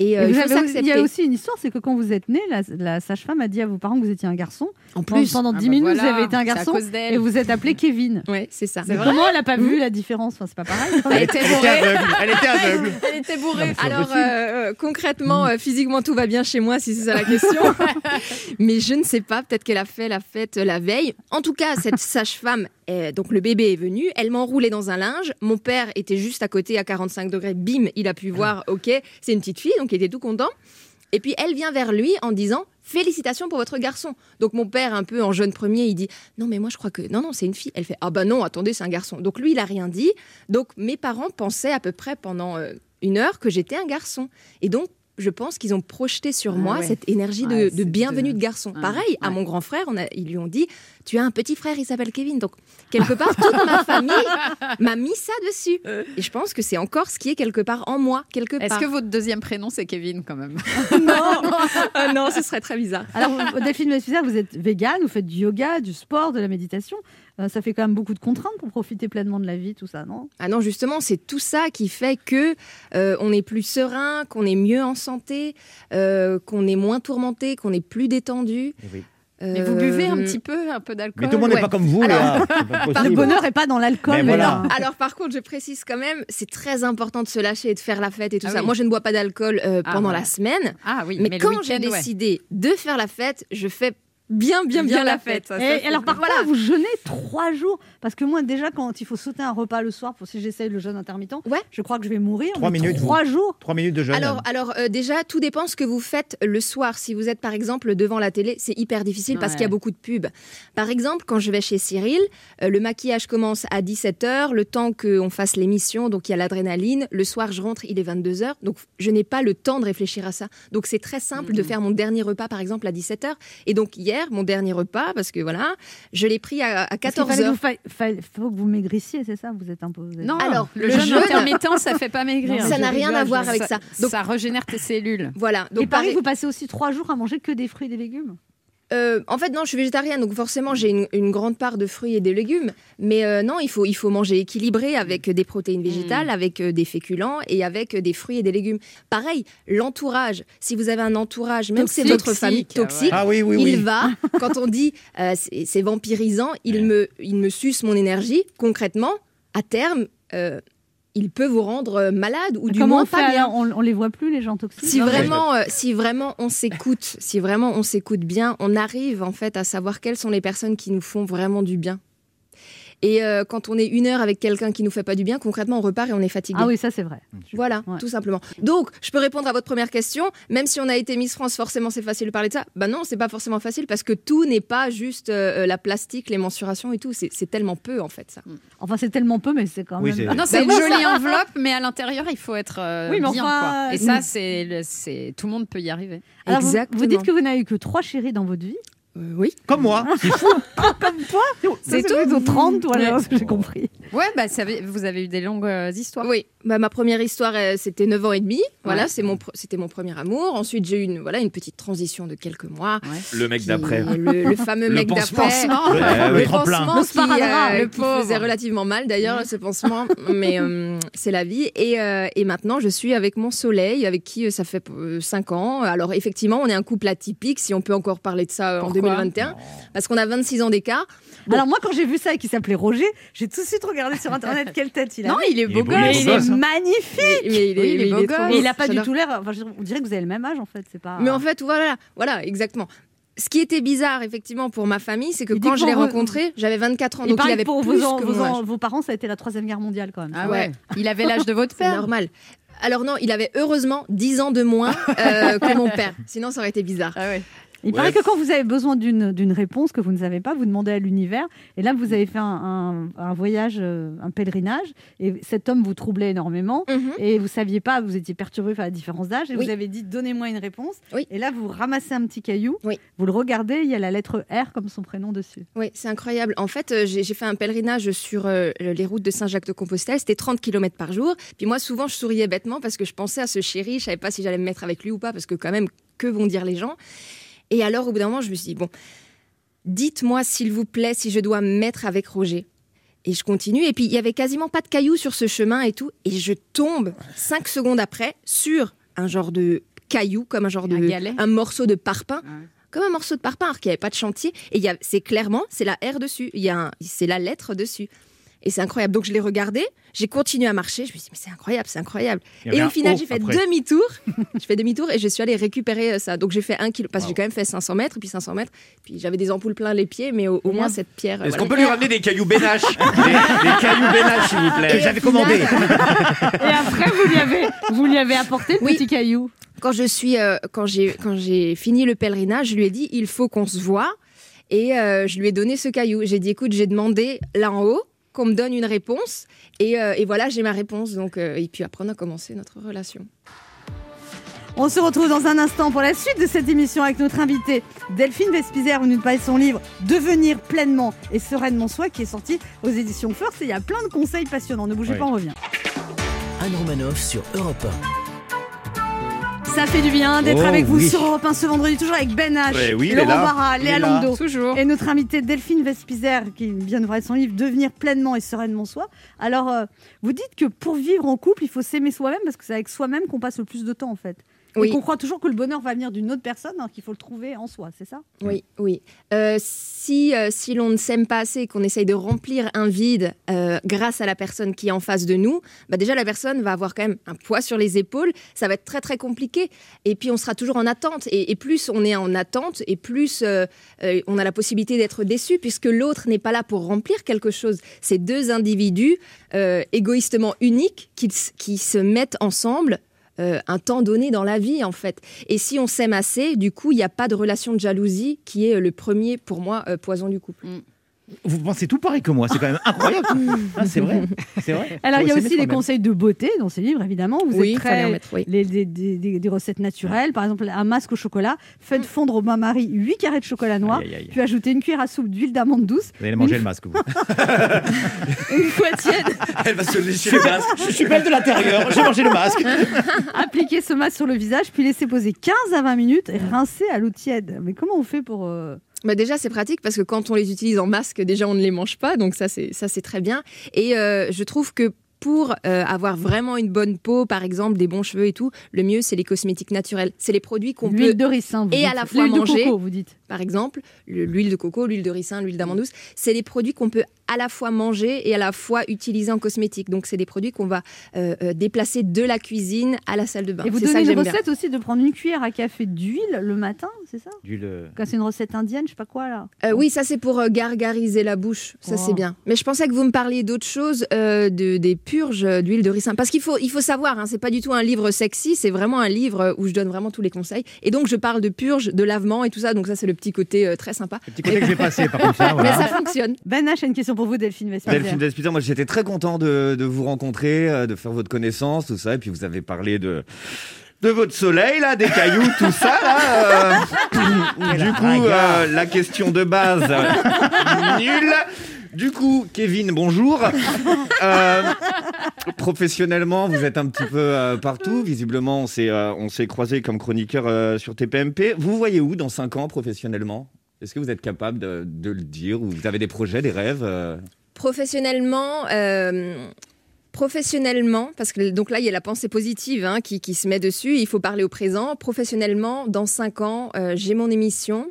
Et, euh, il vous faut avez- il y a aussi une histoire, c'est que quand vous êtes né, la, la sage-femme a dit à vos parents que vous étiez un garçon. En Pendant- plus, pendant Ah 10 bah minutes, voilà, vous avez été un c'est garçon et vous êtes appelé Kevin. ouais, c'est ça. Mais comment elle n'a pas vu la différence Enfin, c'est pas pareil. Elle était Elle était bourrée. aveugle. Elle était aveugle. Elle était bourrée. C'est Alors euh, euh, concrètement, euh, physiquement tout va bien chez moi si c'est ça la question. Mais je ne sais pas, peut-être qu'elle a fait la fête la veille. En tout cas, cette sage-femme, euh, donc le bébé est venu, elle m'a enroulé dans un linge. Mon père était juste à côté à 45 degrés, bim, il a pu voir, ok, c'est une petite fille, donc il était tout content. Et puis elle vient vers lui en disant félicitations pour votre garçon. Donc mon père un peu en jeune premier, il dit non mais moi je crois que non non c'est une fille. Elle fait ah bah non attendez c'est un garçon. Donc lui il a rien dit. Donc mes parents pensaient à peu près pendant euh, une heure que j'étais un garçon. Et donc je pense qu'ils ont projeté sur Ah moi ouais. cette énergie de, Ouais, de bienvenue de- de garçon. Ah, Pareil à mon grand frère, on a- ils lui ont dit tu as un petit frère, il s'appelle Kevin. Donc quelque part toute ma famille m'a mis ça dessus. Et je pense que c'est encore ce qui est quelque part en moi quelque part. Est-ce que votre deuxième prénom c'est Kevin quand même? Non Ah non ce serait très bizarre. Alors, vous- Delphine Mesfuser, vous êtes végane, vous faites du yoga, du sport, de la méditation. Euh, ça fait quand même beaucoup de contraintes pour profiter pleinement de la vie, tout ça, non? Ah non, justement, c'est tout ça qui fait que euh, on est plus serein, qu'on est mieux en santé, euh, qu'on est moins tourmenté, qu'on est plus détendu. Eh oui. Mais vous buvez un petit peu, un peu d'alcool Mais tout le monde n'est ouais. pas comme vous, Alors-. C'est pas Le bonheur n'est pas dans l'alcool. Mais mais voilà. Alors par contre, je précise quand même, c'est très important de se lâcher et de faire la fête et tout Ah ça. oui. Moi, je ne bois pas d'alcool euh, Ah, pendant la semaine, Ah oui, mais, le quand j'ai ouais. décidé de faire la fête, je fais bien, bien, bien, la fête. ça, Et, ça, et c'est alors, par cool. contre, vous jeûnez trois jours Parce que moi, déjà, quand il faut sauter un repas le soir, pour si j'essaye le jeûne intermittent, Ouais. je crois que je vais mourir. Trois minutes, vous. Trois jours Trois minutes de jeûne. Alors, alors euh, déjà, tout dépend ce que vous faites le soir. Si vous êtes par exemple devant la télé, c'est hyper difficile parce qu'il y a beaucoup de pubs. Par exemple, quand je vais chez Cyril, euh, le maquillage commence à 17h, le temps qu'on fasse l'émission, donc il y a l'adrénaline. Le soir, je rentre, il est 22h, donc je n'ai pas le temps de réfléchir à ça. Donc c'est très simple de faire mon dernier repas par exemple à 17h. Et donc hier, mon dernier repas, parce que voilà, je l'ai pris à, à Parce qu'il fallait que 14h. vous fa- fa- faut que vous maigrissiez, c'est ça Vous êtes imposé. Non, Alors, le, le jeûne jeûne- intermittent, ça fait pas maigrir. Ça n'a rien à voir avec ça. Donc ça régénère tes cellules. voilà. Et Donc Paris, pareil- vous passez aussi trois jours à manger que des fruits et des légumes? Euh, en fait, non, je suis végétarienne, donc forcément, j'ai une, une grande part de fruits et de légumes. Mais euh, non, il faut, il faut manger équilibré avec des protéines végétales, avec euh, des féculents et avec des fruits et des légumes. Pareil, l'entourage. Si vous avez un entourage, même si c'est votre famille Toxique, Ah oui, oui, il oui. va, quand on dit euh, c'est vampirisant, il me, il me suce mon énergie. Concrètement, à terme, euh, il peut vous rendre euh, malade ou du Comment moins on fait pas bien. alors on, on les voit plus, les gens toxiques Si Non, vraiment, euh, si vraiment on s'écoute, si vraiment on s'écoute bien, on arrive en fait à savoir quelles sont les personnes qui nous font vraiment du bien. Et euh, quand on est une heure avec quelqu'un qui nous fait pas du bien, concrètement, on repart et on est fatigué. Ah oui, ça c'est vrai. Voilà, Ouais. tout simplement. Donc, je peux répondre à votre première question. Même si on a été Miss France, forcément, c'est facile de parler de ça. Bah non, c'est pas forcément facile parce que tout n'est pas juste euh, la plastique, les mensurations et tout. C'est c'est tellement peu en fait ça. Enfin, c'est tellement peu, mais c'est quand Oui, même. c'est- Ah non, c'est Bah une jolie enveloppe, mais à l'intérieur, il faut être euh, Oui, mais bien. enfin, quoi. Et ça, c'est, le- c'est tout le monde peut y arriver. Alors, vous- Exactement. Vous dites que vous n'avez eu que trois chéris dans votre vie. Euh, oui. Comme moi. C'est fou. Comme toi C'est Ça, plutôt 30, toi, alors, j'ai compris. Ouais, bah, ça avait- vous avez eu des longues euh, histoires. Oui, bah, ma première histoire, euh, c'était 9 ans et demi. Voilà, Ouais. c'est mon, c'était mon premier amour. Ensuite, j'ai eu une, voilà, une petite transition de quelques mois. Le mec d'après. Le, le fameux Le mec d'après. Ouais, Le tremplin. pansement Le qui, euh, le qui faisait relativement mal d'ailleurs ce pansement, mais euh, c'est la vie. Et, euh, et maintenant, je suis avec mon soleil, avec qui euh, ça fait 5 ans. Alors effectivement, on est un couple atypique, si on peut encore parler de ça euh, en Pourquoi 2021, parce qu'on a 26 ans d'écart. Bon. Alors, moi, quand j'ai vu ça et qu'il s'appelait Roger, j'ai tout de suite regardé sur Internet quelle tête il a. Non, il est beau gosse. il est hein. magnifique. Mais, il est, beau gosse. Et il a pas du tout l'air. Enfin, on dirait que vous avez le même âge, en fait. C'est pas. Mais en fait, voilà, voilà, exactement. Ce qui était bizarre, effectivement, pour ma famille, c'est que Il quand je l'ai vous- rencontré, j'avais 24 ans. il Donc il avait que pour plus vos, que vos, parents, ça a été la troisième guerre mondiale, quand même. Ah ouais. Il avait l'âge de votre C'est père. normal. Alors non, il avait heureusement 10 ans de moins euh, que mon père. Sinon, ça aurait été bizarre. Ah ouais. Il Ouais. paraît que quand vous avez besoin d'une réponse que vous ne savez pas, vous demandez à l'univers. Et là, vous avez fait un, un- un voyage, euh, un pèlerinage. Et cet homme vous troublait énormément. Mhm. Et vous saviez pas, vous étiez perturbé par la différence d'âge. Et Oui. vous avez dit, donnez-moi une réponse. Oui. Et là, vous ramassez un petit caillou. Oui. Vous le regardez, il y a la lettre R comme son prénom dessus. Oui, c'est incroyable. En fait, euh, j'ai j'ai fait un pèlerinage sur euh, les routes de Saint-Jacques-de-Compostelle. C'était 30 km par jour. Puis moi, souvent, je souriais bêtement parce que je pensais à ce chéri. Je savais pas si j'allais me mettre avec lui ou pas parce que quand même, que vont dire les gens Et alors, au bout d'un moment, je me suis dit, bon, dites-moi s'il vous plaît si je dois me mettre avec Roger. Et je continue. Et puis, il y avait quasiment pas de cailloux sur ce chemin et tout. Et je tombe cinq secondes après sur un genre de caillou, comme un genre de galet. un morceau de parpaing. Ouais. Comme un morceau de parpaing, alors qu'il n'y avait pas de chantier. Et il y a- c'est clairement, c'est la R dessus. Il y a un- c'est la lettre dessus. Et c'est incroyable. Donc je l'ai regardé, j'ai continué à marcher. Je me suis dit, mais c'est incroyable, c'est incroyable. Et au final, j'ai fait demi-tour. je fais demi-tour et je suis allée récupérer euh, ça. Donc j'ai fait un kilo, parce que j'ai quand même fait 500 mètres, puis 500 mètres. Puis j'avais des ampoules plein les pieds, mais au, au moins cette pierre. euh, Est-ce voilà. qu'on peut lui ramener des cailloux bénaches des, des cailloux bénaches, s'il vous plaît Et J'avais commandé. Et après, vous lui avez, vous lui avez apporté le Oui. petit caillou. quand je suis euh, quand j'ai quand j'ai fini le pèlerinage, je lui ai dit il faut qu'on se voit et euh, je lui ai donné ce caillou. J'ai dit écoute, j'ai demandé là en haut qu'on me donne une réponse et, euh, et voilà j'ai ma réponse donc euh, et puis après on a commencé notre relation. On se retrouve dans un instant pour la suite de cette émission avec notre invitée Delphine Vespizer, venue de parler de son livre Devenir pleinement et sereinement soi, qui est sorti aux éditions First. Et il y a plein de conseils passionnants. Ne bougez Oui. pas, on revient. Anne Romanoff sur Europe Ça fait du bien d'être Oh, avec vous oui. sur Europe 1 ce vendredi, toujours avec Ben H, Ouais, oui, Laurent. Barra, Léa. Lando. Toujours. Et notre invitée Delphine Vespizer, qui vient de parler de son livre Devenir pleinement et sereinement soi. Alors, euh, vous dites que pour vivre en couple, il faut s'aimer soi-même parce que c'est avec soi-même qu'on passe le plus de temps en fait. Et Oui. qu'on croit toujours que le bonheur va venir d'une autre personne qu'il faut le trouver en soi, c'est ça? Oui, oui. Euh, si euh, si l'on ne s'aime pas assez, qu'on essaye de remplir un vide euh, grâce à la personne qui est en face de nous, bah déjà la personne va avoir quand même un poids sur les épaules. Ça va être très très compliqué. Et puis on sera toujours en attente. Et, et plus on est en attente, et plus on a la possibilité d'être déçu, puisque l'autre n'est pas là pour remplir quelque chose. C'est deux individus égoïstement uniques qui, qui se mettent ensemble. Euh, un temps donné dans la vie en fait. Et si on s'aime assez, du coup, il n'y a pas de relation de jalousie qui est euh, le premier pour moi euh, poison du couple. Vous pensez tout pareil que moi, c'est quand même incroyable. Ah, c'est vrai, vrai. Alors, il y a aussi les conseils de beauté dans ces livres, évidemment. Vous oui, êtes très. mettre, oui. Les, des, des- des- des recettes naturelles, par exemple un masque au chocolat, faites fondre au bain-marie 8 carrés de chocolat noir, Aïe, aïe, aïe. puis ajoutez une cuillère à soupe d'huile d'amande douce, Vous allez manger le masque, vous. une fois tiède, Elle va se lécher les masques. Je suis belle de l'intérieur, j'ai mangé le masque. appliquez ce masque sur le visage, puis laissez poser 15 à 20 minutes et rincez à l'eau tiède. Mais comment on fait pour... euh, Bah déjà, c'est pratique parce que quand on les utilise en masque, déjà, on ne les mange pas. Donc ça, c'est très bien. Et euh, je trouve que pour euh, avoir vraiment une bonne peau, par exemple, des bons cheveux et tout, le mieux, c'est les cosmétiques naturels. C'est les produits qu'on peut, de ricin, vous et à la fois L'huile de manger. coco, vous dites. Par exemple, le- l'huile de coco, l'huile de ricin, l'huile d'amande douce. C'est les produits qu'on peut à la fois manger et à la fois utiliser en cosmétique. Donc, c'est des produits qu'on va euh, euh, déplacer de la cuisine à la salle de bain. Et vous ça donnez que une bien. recette aussi de prendre une cuillère à café d'huile le matin, c'est ça? Le- Quand c'est une recette indienne, je sais pas quoi là. Euh, oui, ça c'est pour euh, gargariser la bouche, ça Oh. c'est bien. Mais je pensais que vous me parliez d'autre chose, euh, de, des purges euh, d'huile de ricin. Parce qu'il faut, il faut savoir, hein, c'est pas du tout un livre sexy, c'est vraiment un livre euh, où je donne vraiment tous les conseils. Et donc je parle de purge, de lavement et tout ça, donc ça c'est le petit côté euh, très sympa. Le petit côté que je vais passer, par contre, ça, voilà. Mais ça fonctionne. Ben H a une question pour vous, Delphine Vespizer. Delphine Despizer, moi j'étais très content de, de vous rencontrer, euh, de faire votre connaissance, tout ça. Et puis vous avez parlé de de votre soleil là, des cailloux, tout ça là. euh. du coup, euh, la question de base, nulle. Du coup, Kevin, bonjour. Euh, professionnellement, vous êtes un petit peu euh, partout. Visiblement, on s'est euh, croisé comme chroniqueur euh, sur TPMP. Vous voyez où dans 5 ans professionnellement? Est-ce que vous êtes capable de, le dire? Ou vous avez des projets, des rêves Professionnellement, professionnellement, parce que donc là il y a la pensée positive hein, qui, se met dessus, il faut parler au présent. Professionnellement, dans cinq ans, j'ai mon émission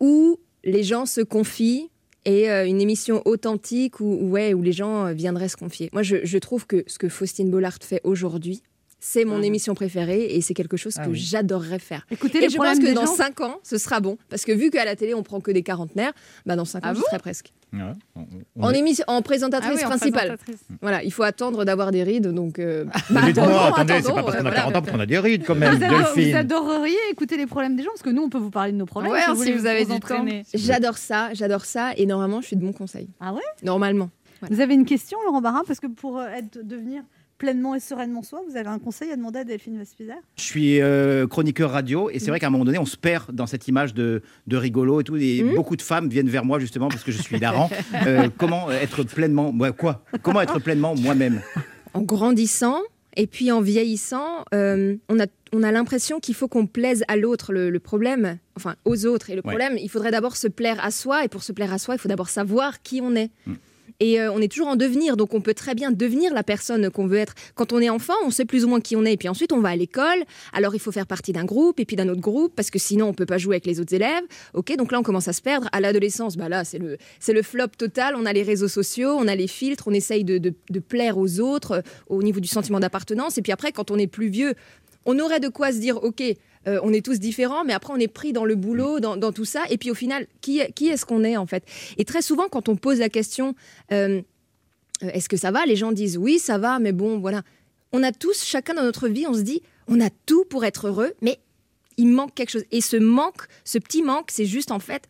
où les gens se confient et euh, une émission authentique où, les gens euh, viendraient se confier. Moi, je trouve que ce que Faustine Bollard fait aujourd'hui, c'est mon Mhm. émission préférée et c'est quelque chose Ah que oui. j'adorerais faire. Écoutez Et les je pense que dans gens. 5 ans, ce sera bon. Parce que vu qu'à la télé, on prend que des quarantenaires, bah dans 5 ans, Ah j'y bon serai presque. Ouais, on- on En, est- émission, en présentatrice Ah oui, en principale. présentatrice. Voilà, il faut attendre d'avoir des rides, donc. euh, bah, attendons, attendez, c'est pas parce qu'on a euh, 40 ans voilà. qu'on a des rides quand même, Vous, adore- vous adoreriez écouter les problèmes des gens parce que nous on peut vous parler de nos problèmes. Ouais, si si voulez vous avez du entraîner. J'adore ça, j'adore ça, et normalement, je suis de bon conseil. Ah ouais? Normalement. Vous avez une question, Laurent Barra Parce que pour euh, être, devenir pleinement et sereinement soi, vous avez un conseil à demander à Delphine Vespizer Je suis euh, chroniqueur radio et c'est vrai qu'à un moment donné, on se perd dans cette image de, de rigolo et tout. Et Mhm. beaucoup de femmes viennent vers moi justement parce que je suis hilarant. Euh, comment être pleinement, ouais, quoi? Comment être pleinement moi-même? En grandissant, et puis en vieillissant, euh, on a, on a l'impression qu'il faut qu'on plaise à l'autre. Le, le problème, enfin aux autres. Et le Ouais. problème, il faudrait d'abord se plaire à soi, et pour se plaire à soi, il faut d'abord savoir qui on est. Mm. Et euh, on est toujours en devenir, donc on peut très bien devenir la personne qu'on veut être. Quand on est enfant, on sait plus ou moins qui on est, et puis ensuite on va à l'école. Alors il faut faire partie d'un groupe, et puis d'un autre groupe, parce que sinon on peut pas jouer avec les autres élèves. Ok, donc là on commence à se perdre. À l'adolescence, bah là c'est le le flop total. On a les réseaux sociaux, on a les filtres, on essaye de, de- de plaire aux autres euh, au niveau du sentiment d'appartenance. Et puis après, quand on est plus vieux, on aurait de quoi se dire, ok, euh, on est tous différents, mais après on est pris dans le boulot, dans, dans tout ça. Et puis au final, qui, qui est-ce qu'on est en fait? Et très souvent, quand on pose la question, euh, euh, est-ce que ça va? Les gens disent oui, ça va, mais bon, voilà. On a tous, chacun dans notre vie, on se dit, on a tout pour être heureux, mais il manque quelque chose. Et ce manque, ce petit manque, c'est juste en fait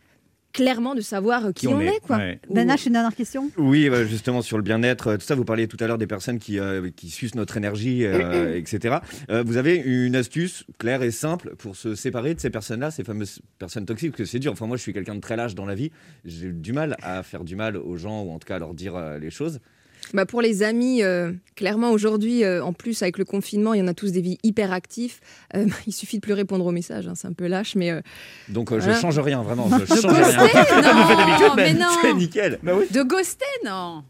clairement de savoir euh, qui, on, est, quoi. ouais. Dana, j'ai une dernière question. Oui, bah, justement sur le bien-être, euh, tout ça. Vous parliez tout à l'heure des personnes qui, euh, qui sucent notre énergie, euh, etc. Euh, vous avez une astuce claire et simple pour se séparer de ces personnes-là, ces fameuses personnes toxiques, parce que c'est dur. Enfin, moi, je suis quelqu'un de très lâche dans la vie. J'ai du mal à faire du mal aux gens ou en tout cas à leur dire euh, les choses. Bah pour les amis, euh, clairement aujourd'hui, euh, en plus avec le confinement, il y en a tous des vies hyper actifs. Euh, il suffit de plus répondre aux messages, hein, c'est un peu lâche, mais euh, Donc, euh, je Voilà. change rien, vraiment. Je De change rien. ghoster, d'habitude, non, mais non. C'est nickel. Bah oui. De ghoster, non.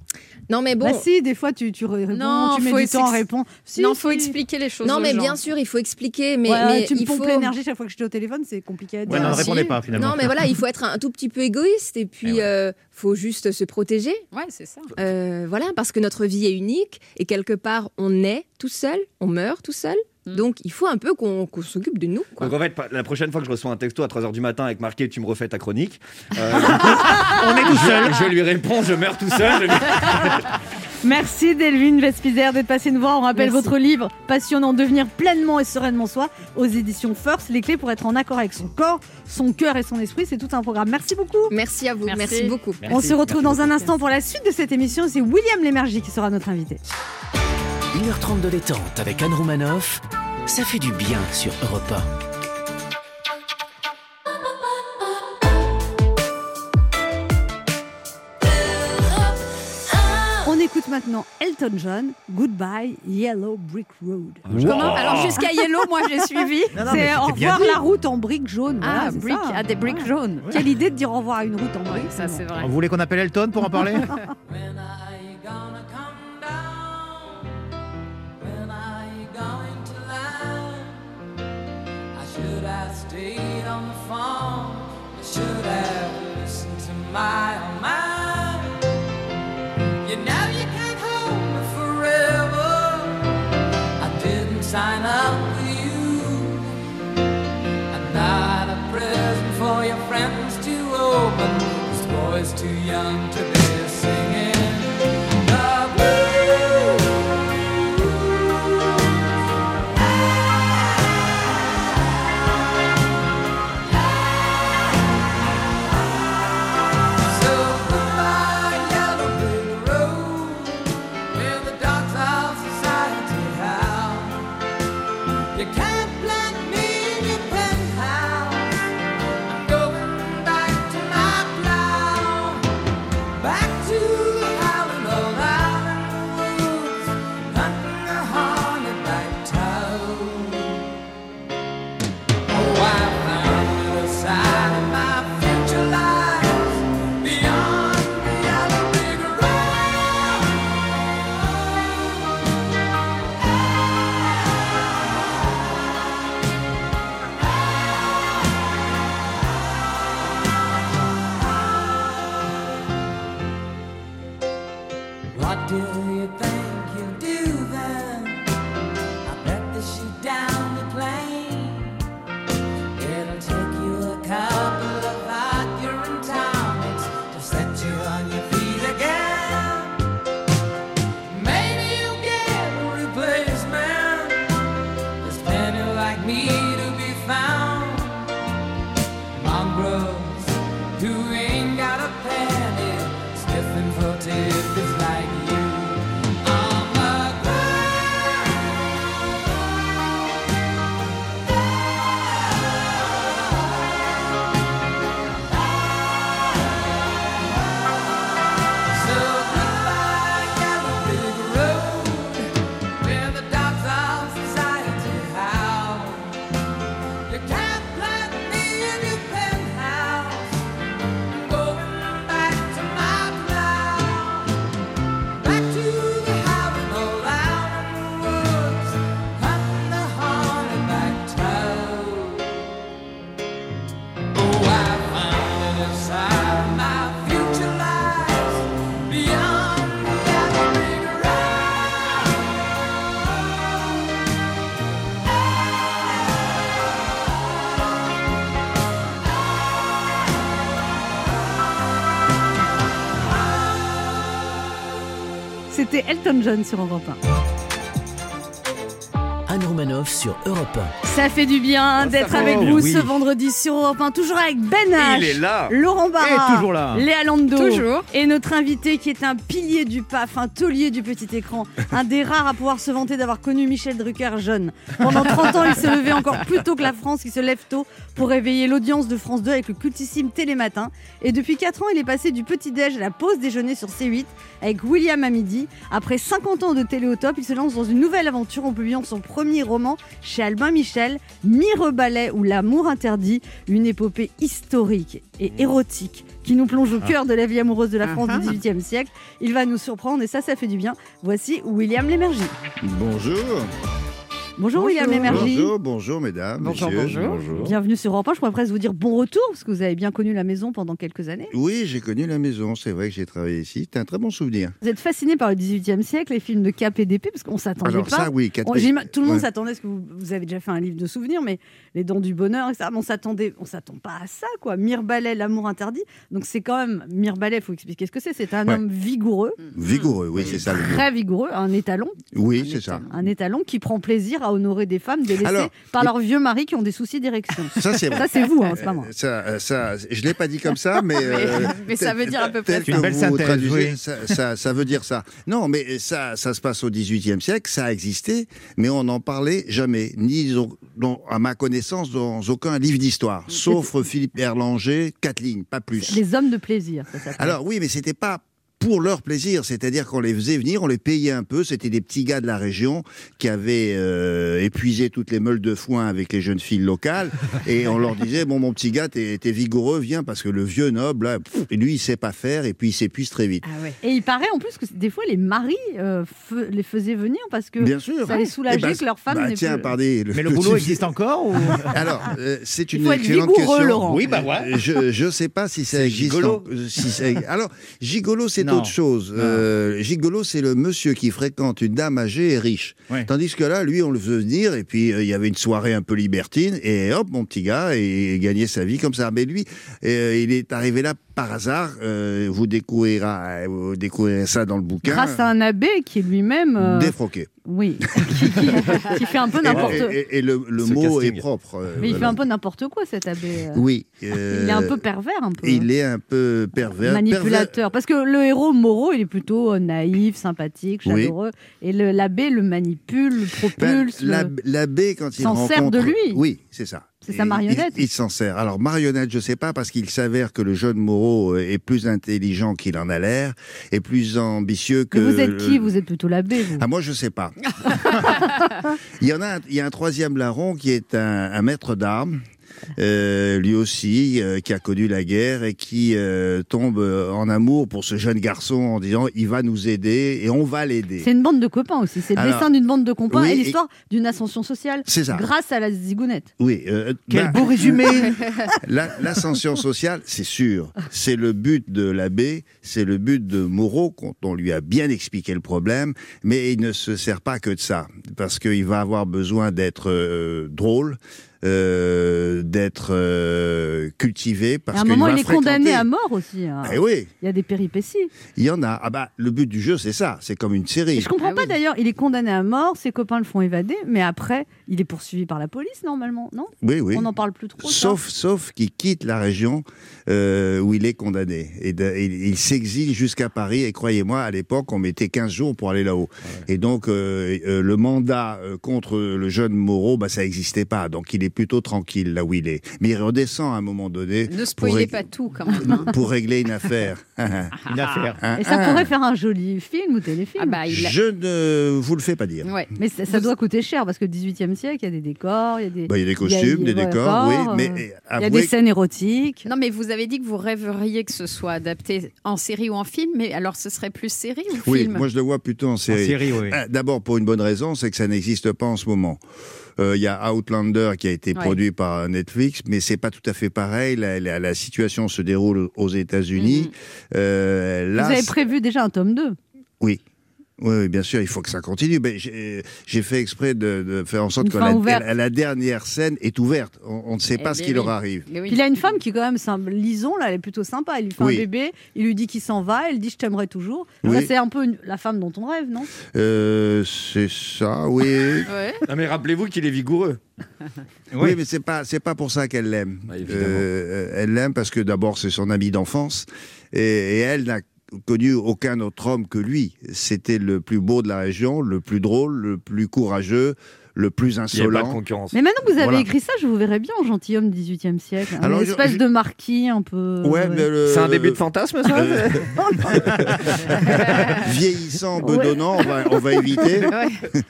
non mais bon. Bah si, des fois tu, tu ré- réponds, Non, tu mets faut du temps à répondre. Si, non, si. faut expliquer les choses. non aux mais gens. bien sûr, il faut expliquer, mais, Ouais, mais tu me il pompes faut. l'énergie chaque fois que je suis au téléphone, c'est compliqué à dire. Ouais, non, ne Si. répondez pas finalement. Non mais voilà, il faut être un, tout petit peu égoïste et puis Eh ouais. euh, faut juste se protéger. Ouais, c'est ça. Euh, voilà, parce que notre vie est unique et quelque part on est tout seul, on meurt tout seul. Mm. Donc il faut un peu qu'on s'occupe de nous. quoi. Donc en fait, la prochaine fois que je reçois un texto à 3h du matin avec marqué tu me refais ta chronique, euh, on est tout seul. Je, lui réponds, je meurs tout seul. je Merci Delvin Vespizer d'être passé nous voir. On rappelle Merci. votre livre passionnant Devenir pleinement et sereinement soi aux éditions First. Les clés pour être en accord avec son corps, son cœur et son esprit. C'est tout un programme. Merci beaucoup. Merci à vous, Merci. merci, beaucoup. On se retrouve dans un instant pour la suite de cette émission. C'est William Lémergie qui sera notre invité. 1h30 de détente avec Anne Romanoff, ça fait du bien sur Europe écoute maintenant Elton John, Goodbye Yellow Brick Road. Comment Alors jusqu'à Yellow, moi j'ai suivi. C'est au revoir la route en briques jaunes. Ah, Voilà, brick, ça. ah, des briques jaunes. Quelle idée de dire au revoir à une route en Ouais, briques. ça c'est vrai. Vous voulez qu'on appelle Elton pour en parler When are you gonna come down? When are you going to land? I should have stayed on the phone. I should have listened to my own young to Elton John sur Europe 1. Sur Europe Ça fait du bien d'être va. avec vous oui. ce vendredi sur Europe 1, toujours avec Ben H, Il est là. Laurent Barra, Et toujours là. Léa Lando, Toujours. et notre invité qui est un pilier du PAF, un taulier du petit écran, un des rares à pouvoir se vanter d'avoir connu Michel Drucker jeune. Pendant 30 ans, il s'est levé encore plus tôt que la France qui se lève tôt pour réveiller l'audience de France 2 avec le cultissime Télématin. Et depuis 4 ans, il est passé du petit-déj à la pause déjeuner sur C8 avec William à midi. Après 50 ans de télé au top, il se lance dans une nouvelle aventure en publiant son premier roman chez Albin Michel, Mirebalais ou L'amour interdit, une épopée historique et érotique qui nous plonge au cœur de la vie amoureuse de la France du XVIIIe siècle. Il va nous surprendre et ça, ça fait du bien. Voici William Lémergie. Bonjour. Bonjour, William Lémergie. Bonjour, bonjour mesdames, Bonjour, messieurs. bonjour. Bienvenue sur Europe 1. Je pourrais presque vous dire bon retour parce que vous avez bien connu la maison pendant quelques années. Oui, j'ai connu la maison, c'est vrai que j'ai travaillé ici. C'est un très bon souvenir. Vous êtes fasciné par le XVIIIe siècle, les films de Cap et d'épée, parce qu'on s'attendait Alors pas. ça, oui, On- tout le monde Ouais. s'attendait, parce que vous, vous avez déjà fait un livre de souvenirs, mais les dents du bonheur, etc. Mais on s'attendait, on s'attend pas à ça, quoi. Mirbalais, l'amour interdit. Donc c'est quand même Mirbalais. Il faut expliquer ce que c'est. C'est un Ouais. homme vigoureux, Vigoureux, oui, c'est ça le mot. très vigoureux, un étalon, Oui, c'est ça. un étalon qui prend plaisir à honorer des femmes délaissées Alors, par leurs vieux maris qui ont des soucis d'érection. Ça, c'est. Ça c'est vous, hein, c'est pas moi. Ça, euh, ça, je l'ai pas dit comme ça, mais, euh, mais ça veut dire à peu près. Une belle vous synthèse, traduisez, oui. ça, ça, ça veut dire ça. Non, mais ça, ça se passe au XVIIIe siècle, ça a existé, mais on n'en parlait jamais, ni dans- à ma connaissance dans aucun livre d'histoire, sauf Philippe Erlanger, quatre lignes, pas plus. Les hommes de plaisir, ça. Alors oui, mais c'était pas pour leur plaisir, c'est-à-dire qu'on les faisait venir, on les payait un peu, c'était des petits gars de la région qui avaient euh, épuisé toutes les meules de foin avec les jeunes filles locales, et on leur disait, bon mon petit gars, t'es t'es vigoureux, viens, parce que le vieux noble, là, pff, lui, il sait pas faire, et puis il s'épuise très vite. Ah ouais. Et il paraît en plus que des fois les maris euh, les faisaient venir parce que Bien sûr. ça les soulageait Eh ben, que leur femme bah, tiens, plus- pardez, Mais le boulot existe encore ou... Alors, euh, c'est une excellente question. Laurent. Oui, bah ouais. Je je sais pas si ça C'est existe. gigolo. en- si ça- alors, gigolo, c'est Non. autre chose. Euh, gigolo, c'est le monsieur qui fréquente une dame âgée et riche. Ouais. Tandis que là, lui, on le faisait venir et puis euh, il y avait une soirée un peu libertine et hop, mon petit gars, et il gagnait sa vie comme ça. Mais lui, euh, il est arrivé là par hasard. euh, vous découvrirez, vous découvrirez ça dans le bouquin. grâce à un abbé qui est lui-même euh, Défroqué. Oui qui, qui- qui fait un peu n'importe et- et- et le, le mot casting. est propre. euh, mais il fait un peu n'importe quoi cet abbé euh. Oui. il est un euh, peu pervers un peu hein. Il est un peu pervers. manipulateur parce que le héros Moreau il est plutôt euh, naïf sympathique Oui. chaleureux et le- l'abbé le manipule le Ben, propulse L'abbé, quand il s'en rencontre... sert de lui. Oui, c'est ça. C'est sa Et marionnette. Il, il s'en sert. Alors, marionnette, je sais pas, parce qu'il s'avère que le jeune Moreau euh, est plus intelligent qu'il en a l'air, et plus ambitieux que... Mais vous êtes qui? vous êtes plutôt l'abbé vous Ah, moi, je sais pas. il y en a, un- il y a un troisième larron qui est un, un maître d'armes, euh, lui aussi, euh, qui a connu la guerre et qui euh, tombe en amour pour ce jeune garçon en disant il va nous aider et on va l'aider. c'est une bande de copains aussi c'est le Alors, dessin d'une bande de copains oui, et et- l'histoire d'une ascension sociale C'est ça. grâce à la zigounette Oui. euh, Quel bah, beau résumé La- L'ascension sociale, c'est sûr. C'est le but de l'abbé, c'est le but de Moreau, quand on lui a bien expliqué le problème, mais il ne se sert pas que de ça, parce qu'il va avoir besoin d'être euh, drôle, euh, d'être euh, cultivé, parce à un qu'il moment il est condamné à mort aussi hein. Eh oui, il y a des péripéties il y en a. Ah bah, le but du jeu, c'est ça. C'est comme une série. Et je comprends Ah pas oui. d'ailleurs, il est condamné à mort, ses copains le font évader, mais après, il est poursuivi par la police normalement, non? Oui, oui. On n'en parle plus trop. ça Sauf, sauf qu'il quitte la région euh, où il est condamné. Et, de- et il s'exile jusqu'à Paris. Et croyez-moi, à l'époque, on mettait 15 jours pour aller là-haut. Et donc, euh, euh, le mandat contre le jeune Moreau, bah, ça n'existait pas. Donc, il est plutôt tranquille là où il est. Mais il redescend à un moment donné Ne pour, spoilez pas tout quand même. hein. pour régler une affaire. Une affaire. Un- Et ça un- pourrait faire un joli film ou téléfilm. Ah bah il a... Je ne vous le fais pas dire. Ouais. Mais ça, ça doit coûter cher parce que 18e siècle, il y a des décors, il y a des, Bah, il y a des il y a- costumes, des décors, oui. Mais euh, il y a des scènes érotiques. Non mais vous avez dit que vous rêveriez que ce soit adapté en série ou en film, mais alors ce serait plus série ou Oui, film? moi je le vois plutôt en En série. série, oui. Ah, D'abord pour une bonne raison, c'est que ça n'existe pas en ce moment. Euh, Il y a Outlander qui a été Ouais. produit par Netflix, mais c'est pas tout à fait pareil. La, la- la situation se déroule aux États-Unis. Mhm. Euh, là, Vous avez prévu déjà un tome 2 oui. Oui, oui, bien sûr, il faut que ça continue. Mais j'ai fait exprès de, de faire en sorte que la, ouverte. la- la dernière scène est ouverte. On, on ne sait Eh pas ce bien qui oui. leur arrive. Puis il a une femme qui, quand même, c'est un- Lison, là, elle est plutôt sympa. Il lui fait Oui. un bébé, il lui dit qu'il s'en va, elle dit Je t'aimerais toujours. C'est un peu une- la femme dont on rêve, non? Euh, c'est ça, oui. Non, mais rappelez-vous qu'il est vigoureux. Oui, mais c'est pas c'est pas pour ça qu'elle l'aime. Euh, elle l'aime parce que d'abord c'est son ami d'enfance et, et elle n'a connu aucun autre homme que lui. C'était le plus beau de la région, le plus drôle, le plus courageux, le plus Il a insolent. pas de concurrence. Mais maintenant que vous avez Voilà. écrit ça, je vous verrais bien en gentilhomme 18e siècle. Un Alors, je- espèce je- de marquis un peu. Ouais, mais le- C'est un début de fantasme, ça Euh, Vieillissant, bedonnant, on va, on va éviter.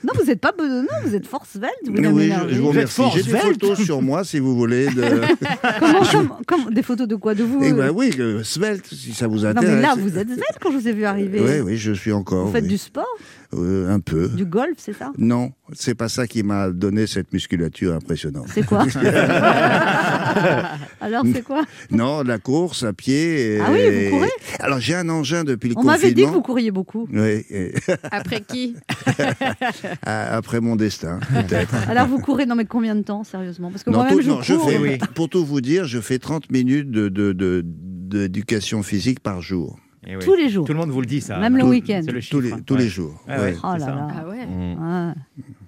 Non, vous n'êtes pas bedonnant, vous êtes force svelte. William Oui, je, vous remercie. J'ai des photos sur moi, si vous voulez. De... Comment, Des photos de quoi De vous Eh euh ben oui, svelte, si ça vous Non, intéresse. mais là, vous êtes svelte quand je vous ai vu arriver. Oui, oui, je suis encore. Vous faites oui. du sport Euh, un peu. Du golf, c'est ça? Non, c'est pas ça qui m'a donné cette musculature impressionnante. C'est quoi? Alors, c'est quoi? Non, la course à pied. et- Ah oui, vous courez? Alors j'ai un engin depuis le On m'avait dit que confinement. vous couriez beaucoup. Oui, et- Après qui? Après mon destin, peut-être. Alors, vous courez, non, mais combien de temps, sérieusement? Parce que Non, moi-même, tout- je non, pour tout vous dire, je fais 30 minutes de, de- de- d'éducation physique par jour. Eh oui. Tous les jours. Tout le monde vous le dit, ça. Même le week-end. Tous les, chiffre. tous Ouais. les jours. Ah ouais, ouais. Oh là c'est ça. là. Ah ouais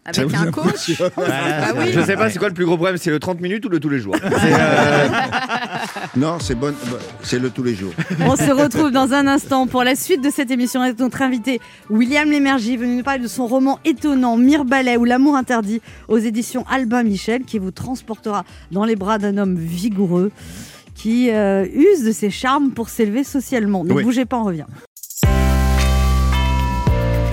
Avec un coach. Ah oui Je sais pas c'est quoi le plus gros problème, c'est le 30 minutes ou le tous les jours? Euh, Non, c'est bon, c'est le tous les jours. On se retrouve dans un instant pour la suite de cette émission avec notre invité William Lémergie, venu nous parler de son roman étonnant Mirbalet ou l'amour interdit aux éditions Albin Michel qui vous transportera dans les bras d'un homme vigoureux qui euh, use de ses charmes pour s'élever socialement. Ne Oui. bougez pas, on revient.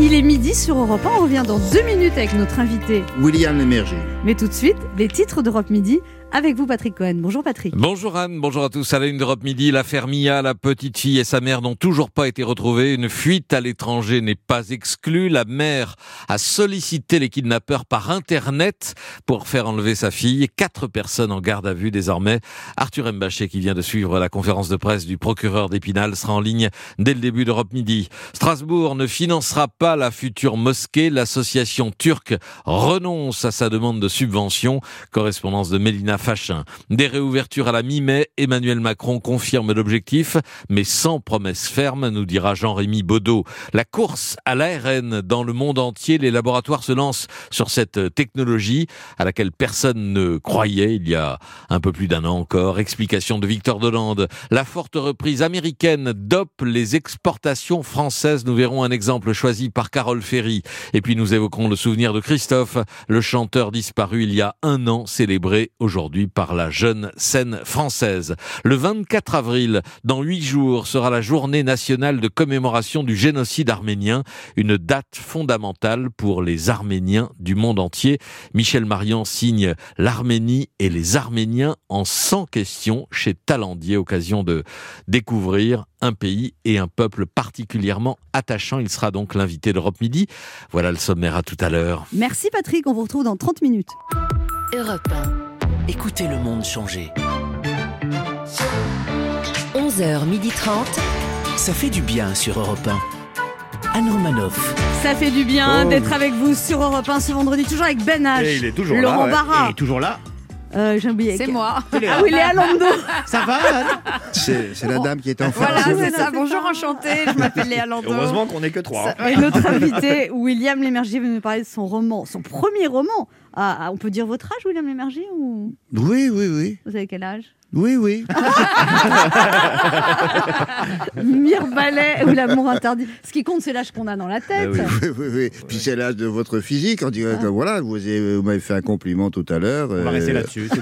Il est midi sur Europe 1, on revient dans deux minutes avec notre invité. William Lémergie. Mais tout de suite, les titres d'Europe Midi avec vous Patrick Cohen. Bonjour Patrick. Bonjour Anne, bonjour à tous. À la une d'Europe Midi, l'affaire Mia, la petite fille et sa mère n'ont toujours pas été retrouvées. Une fuite à l'étranger n'est pas exclue. La mère a sollicité les kidnappeurs par Internet pour faire enlever sa fille. Quatre personnes en garde à vue désormais. Arthur Mbaché, qui vient de suivre la conférence de presse du procureur d'Épinal, sera en ligne dès le début d'Europe Midi. Strasbourg ne financera pas la future mosquée. L'association turque renonce à sa demande de subvention. Correspondance de Mélina Fachin. Des réouvertures à la mi-mai, Emmanuel Macron confirme l'objectif, mais sans promesse ferme, nous dira Jean-Rémy Baudot. La course à l'ARN dans le monde entier, les laboratoires se lancent sur cette technologie à laquelle personne ne croyait il y a un peu plus d'un an encore. Explication de Victor Dolande. La forte reprise américaine dope les exportations françaises. Nous verrons un exemple choisi par Carole Ferry. Et puis nous évoquerons le souvenir de Christophe, le chanteur disparu il y a un an, célébré aujourd'hui par la jeune scène française. Le 24 avril, dans huit jours, sera la journée nationale de commémoration du génocide arménien, une date fondamentale pour les Arméniens du monde entier. Michel Marian signe l'Arménie et les Arméniens en 100 questions chez Talendier, occasion de découvrir un pays et un peuple particulièrement attachant. Il sera donc l'invité d'Europe Midi. Voilà le sommaire à tout à l'heure. Merci Patrick, on vous retrouve dans 30 minutes. Europe 1. Écoutez le monde changer. 11h30. Ça fait du bien sur Europe 1. Anne Romanoff. Ça fait du bien Oh. d'être avec vous sur Europe 1 ce vendredi, toujours avec Ben H. Et il est toujours là, Laurent ouais. Barra. Il est toujours là. Euh, J'ai oublié. C'est moi. Ah oui, Léa Lando. Ça va C'est c'est la dame qui est en face. Voilà, c'est ça. Bonjour, enchantée. Je m'appelle Léa Lando. Heureusement qu'on n'est que trois. Et notre invité, William Lémergie, veut nous parler de son roman, son premier roman. Ah, ah, on peut dire votre âge, William Lémergie ou? Oui, oui, oui. Vous avez quel âge? Oui, oui. Mirbalet ou l'amour interdit. Ce qui compte, c'est l'âge qu'on a dans la tête. oui, oui, oui, oui. Puis c'est l'âge de votre physique. On dirait que voilà, vous, avez- vous m'avez fait un compliment tout à l'heure. On va rester là-dessus, tout.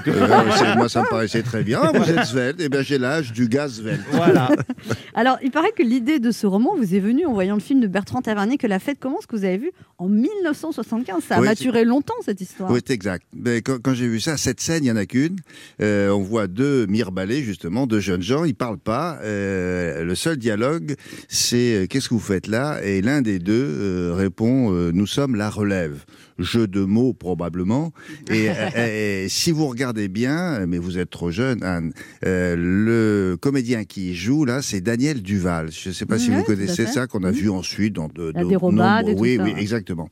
moi, ça me paraissait très bien. Vous êtes svelte. Eh bien, j'ai l'âge du gaz svelte. Voilà. Alors, il paraît que l'idée de ce roman vous est venue en voyant le film de Bertrand Tavernier, que la fête commence, que vous avez vu en 1975. Ça a Oui, maturé longtemps, cette histoire. Oui, c'est exact. Mais quand, quand j'ai vu ça, cette scène, il n'y en a qu'une. Euh, on voit deux deux mirbalés, justement, deux jeunes gens. Ils parlent pas. Euh, le seul dialogue, c'est euh, qu'est-ce que vous faites là? Et l'un des deux euh, répond nous sommes la relève. Jeu de mots probablement. Et, euh, et si vous regardez bien, mais vous êtes trop jeune, Anne, euh, le comédien qui joue là, c'est Daniel Duval. Je ne sais pas si vous connaissez ça, qu'on a vu ensuite dans de, La de tout Oui, oui, exactement.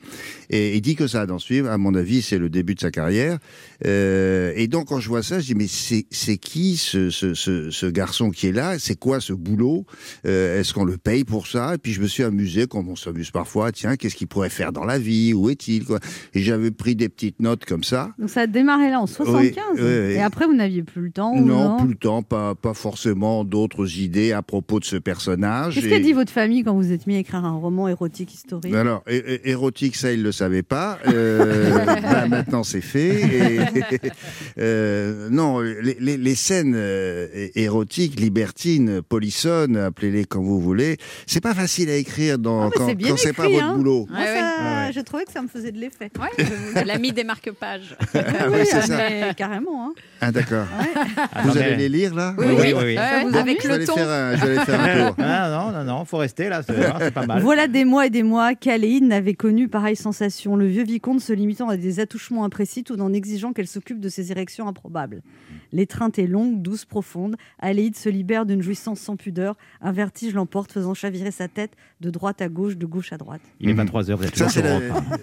Et il dit que ça a d'en suivre. À mon avis, c'est le début de sa carrière. Euh, et donc, quand je vois ça, je dis mais c'est qui ce, ce, ce, ce garçon qui est là? C'est quoi ce boulot? Euh, Est-ce qu'on le paye pour ça? Et puis je me suis amusé, comme on s'amuse parfois. Tiens, qu'est-ce qu'il pourrait faire dans la vie? Où est-il Et j'avais pris des petites notes comme ça. Donc ça a démarré là en 75. oui, oui. Et après, vous n'aviez plus le temps ou Non, plus le temps, pas, pas forcément d'autres idées à propos de ce personnage. Qu'est-ce Et- qu'a dit votre famille quand vous êtes mis à écrire un roman érotique historique alors, é- é- érotique, ça, il le savait pas. Euh, bah, maintenant, c'est fait. Et, euh, non, les, les- les scènes euh, érotiques, libertines, polissonnes, appelez-les comme vous voulez, c'est pas facile à écrire dans, Ah, mais quand, c'est quand pas votre hein. boulot. Moi, ça, Je trouvais que ça me faisait de l'effet. L'ami des marque-pages. Ah oui, c'est ça. mais carrément. Hein. Ah, d'accord. Vous allez les lire, là Oui, oui, oui. oui. Vous Avec faire un, je vais aller faire un tour. Ah, non, non, non, faut rester là, c'est c'est pas mal. Voilà des mois et des mois qu'Aléide n'avait connu pareille sensation. Le vieux vicomte se limitant à des attouchements imprécis tout en exigeant qu'elle s'occupe de ses érections improbables. L'étreinte est longue, douce, profonde. Aléide se libère d'une jouissance sans pudeur. Un vertige l'emporte, faisant chavirer sa tête de droite à gauche, de gauche à droite. Il est 23h, vous êtes Ça, c'est la,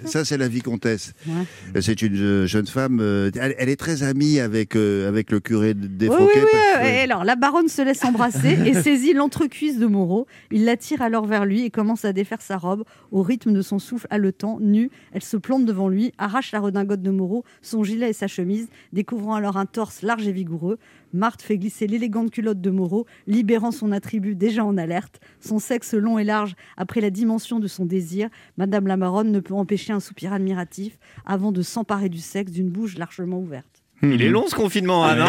ça, c'est la vicomtesse. Ouais. C'est une euh, jeune femme. euh, elle, elle est très amie avec, euh, avec le curé Oui, défroqué. oui, oui. que- Et alors, la baronne se laisse embrasser et saisit l'entrecuisse de Moreau. Il l'attire alors vers lui et commence à défaire sa robe. Au rythme de son souffle haletant, nue, elle se plante devant lui, arrache la redingote de Moreau, son gilet et sa chemise, découvrant alors un torse large et vigoureux. Marthe fait glisser l'élégante culotte de Moreau, libérant son attribut déjà en alerte. Son sexe long et large, après la dimension de son désir, Madame la baronne ne peut empêcher un soupir admiratif avant de s'emparer du sexe d'une bouche largement ouverte. Il est long ce confinement, hein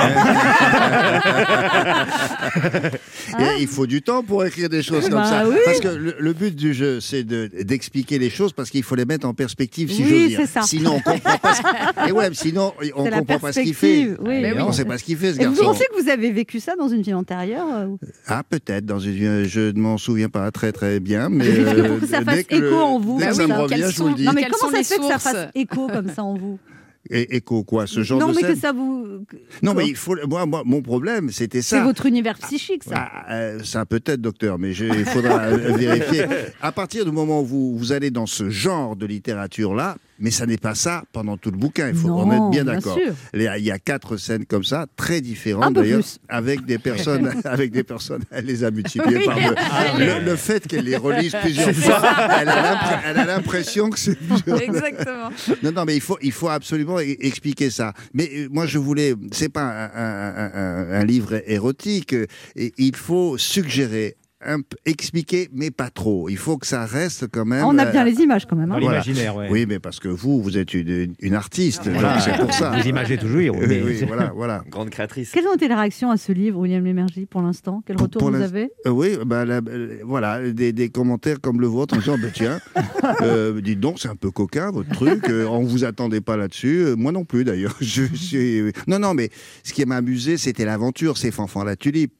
Et il faut du temps pour écrire des choses comme Bah ça. oui. Parce que le, le but du jeu, c'est de- d'expliquer les choses parce qu'il faut les mettre en perspective, si Oui, j'ose dire. c'est ça. Sinon, on comprend pas. Ce... Et ouais, sinon, on comprend pas ce qu'il fait. oui. Mais on oui. sait pas ce qu'il fait, ce Et vous garçon. pensez que vous avez vécu ça dans une vie antérieure euh, ou- Ah, peut-être. Dans une, je ne m'en souviens pas très très bien, mais euh, que ça dès fasse le- écho en vous. Dès que comme ça me ça. revient, je vous le dis. Non, mais comment ça se fait que ça fasse écho comme ça en vous Et écho quoi Ce genre Non, de mais scène que ça vous. Non, mais il faut. Moi, moi, mon problème, c'était ça. C'est votre univers psychique, ça. Ah, euh, ça peut-être, docteur, mais je- il faudra euh, vérifier. À partir du moment où vous, vous allez dans ce genre de littérature-là, mais ça n'est pas ça pendant tout le bouquin, il faut Non, en être bien bien d'accord. Il y a- quatre scènes comme ça, très différentes d'ailleurs, avec des personnes, avec des personnes, elle les a multipliées Oui. par deux. Ah, le, le fait qu'elle les relise plusieurs fois, elle a l'impression que c'est Exactement. non, non, mais il faut, il faut absolument e- expliquer ça. Mais euh, moi, je voulais, c'est pas un, un- un- un- un livre érotique. euh, il faut suggérer, expliquer, mais pas trop. Il faut que ça reste quand même. On a bien euh, les images quand même. hein. L'imaginaire, ouais. Oui, mais parce que vous, vous êtes une, une artiste. Voilà. c'est pour ça. Vous imagez toujours, oui, Oui, mais- oui, voilà, voilà. Grande créatrice. Quelles ont été les réactions à ce livre, William Lémergie, pour l'instant? Quel retour Pour vous avez? Euh, oui, bah, la- euh, voilà, des, des commentaires comme le vôtre en disant, bah, tiens, euh, dites donc, c'est un peu coquin votre truc, euh, on vous attendait pas là-dessus, Euh, moi non plus d'ailleurs. Je suis- Non, non, mais ce qui m'a amusé, c'était l'aventure, c'est Fanfan la Tulipe.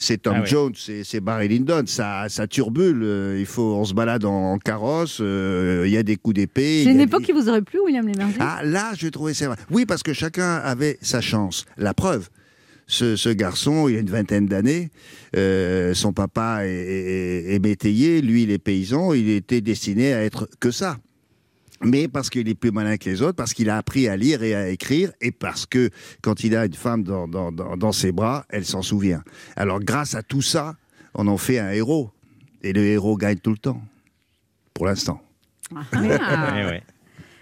C'est Tom Ah ouais. Jones, c'est Barry Lyndon, ça, ça turbule. euh, Il faut, on se balade en, en carrosse, euh, il y a des coups d'épée. C'est une époque qui vous aurait plu, William Lémergie ah, là, je trouvais ça. Oui, parce que chacun avait sa chance. La preuve. Ce, ce garçon, il a une vingtaine d'années. euh, son papa est, est- est métayer, lui, il est paysan. Il était destiné à être que ça. Mais parce qu'il est plus malin que les autres, parce qu'il a appris à lire et à écrire, et parce que quand il a une femme dans, dans, dans, dans ses bras, elle s'en souvient. Alors, grâce à tout ça, on en fait un héros. Et le héros gagne tout le temps. Pour l'instant. Ah. Eh ouais.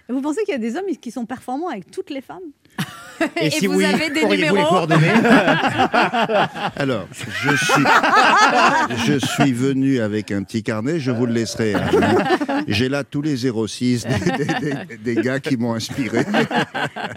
Vous pensez qu'il y a des hommes qui sont performants avec toutes les femmes? Et, si vous oui, avez des les numéros coordonnées Alors, je suis, je suis venu avec un petit carnet, je vous le laisserai. hein. J'ai là tous les 06 des, des- des- des gars qui m'ont inspiré.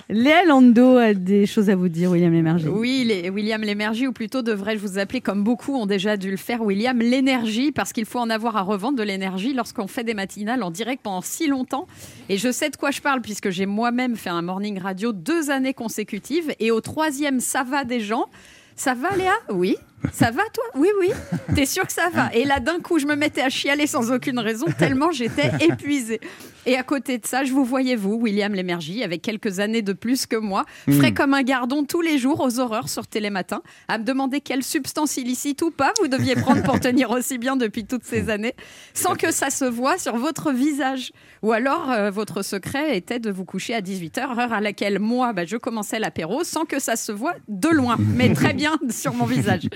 Léa Lando a des choses à vous dire, William Lémergie. Oui, les- William Lémergie, ou plutôt devrais-je vous appeler, comme beaucoup ont déjà dû le faire, William l'énergie, parce qu'il faut en avoir à revendre de l'énergie lorsqu'on fait des matinales en direct pendant si longtemps. Et je sais de quoi je parle, puisque j'ai moi-même fait un morning radio deux années consécutives, et au troisième, ça va des gens. Ça va, Léa? Oui. Ça va, toi? Oui, oui. T'es sûr que ça va? Et là, d'un coup, je me mettais à chialer sans aucune raison, tellement j'étais épuisée. Et à côté de ça, je vous voyais, vous, William Lémergie, avec quelques années de plus que moi, Mm. frais comme un gardon tous les jours aux horreurs sur Télématin, à me demander quelle substance illicite ou pas vous deviez prendre pour tenir aussi bien depuis toutes ces années, sans que ça se voie sur votre visage. Ou alors, euh, votre secret était de vous coucher à 18h, heure à laquelle moi, bah, je commençais l'apéro, sans que ça se voie de loin, mais très bien sur mon visage.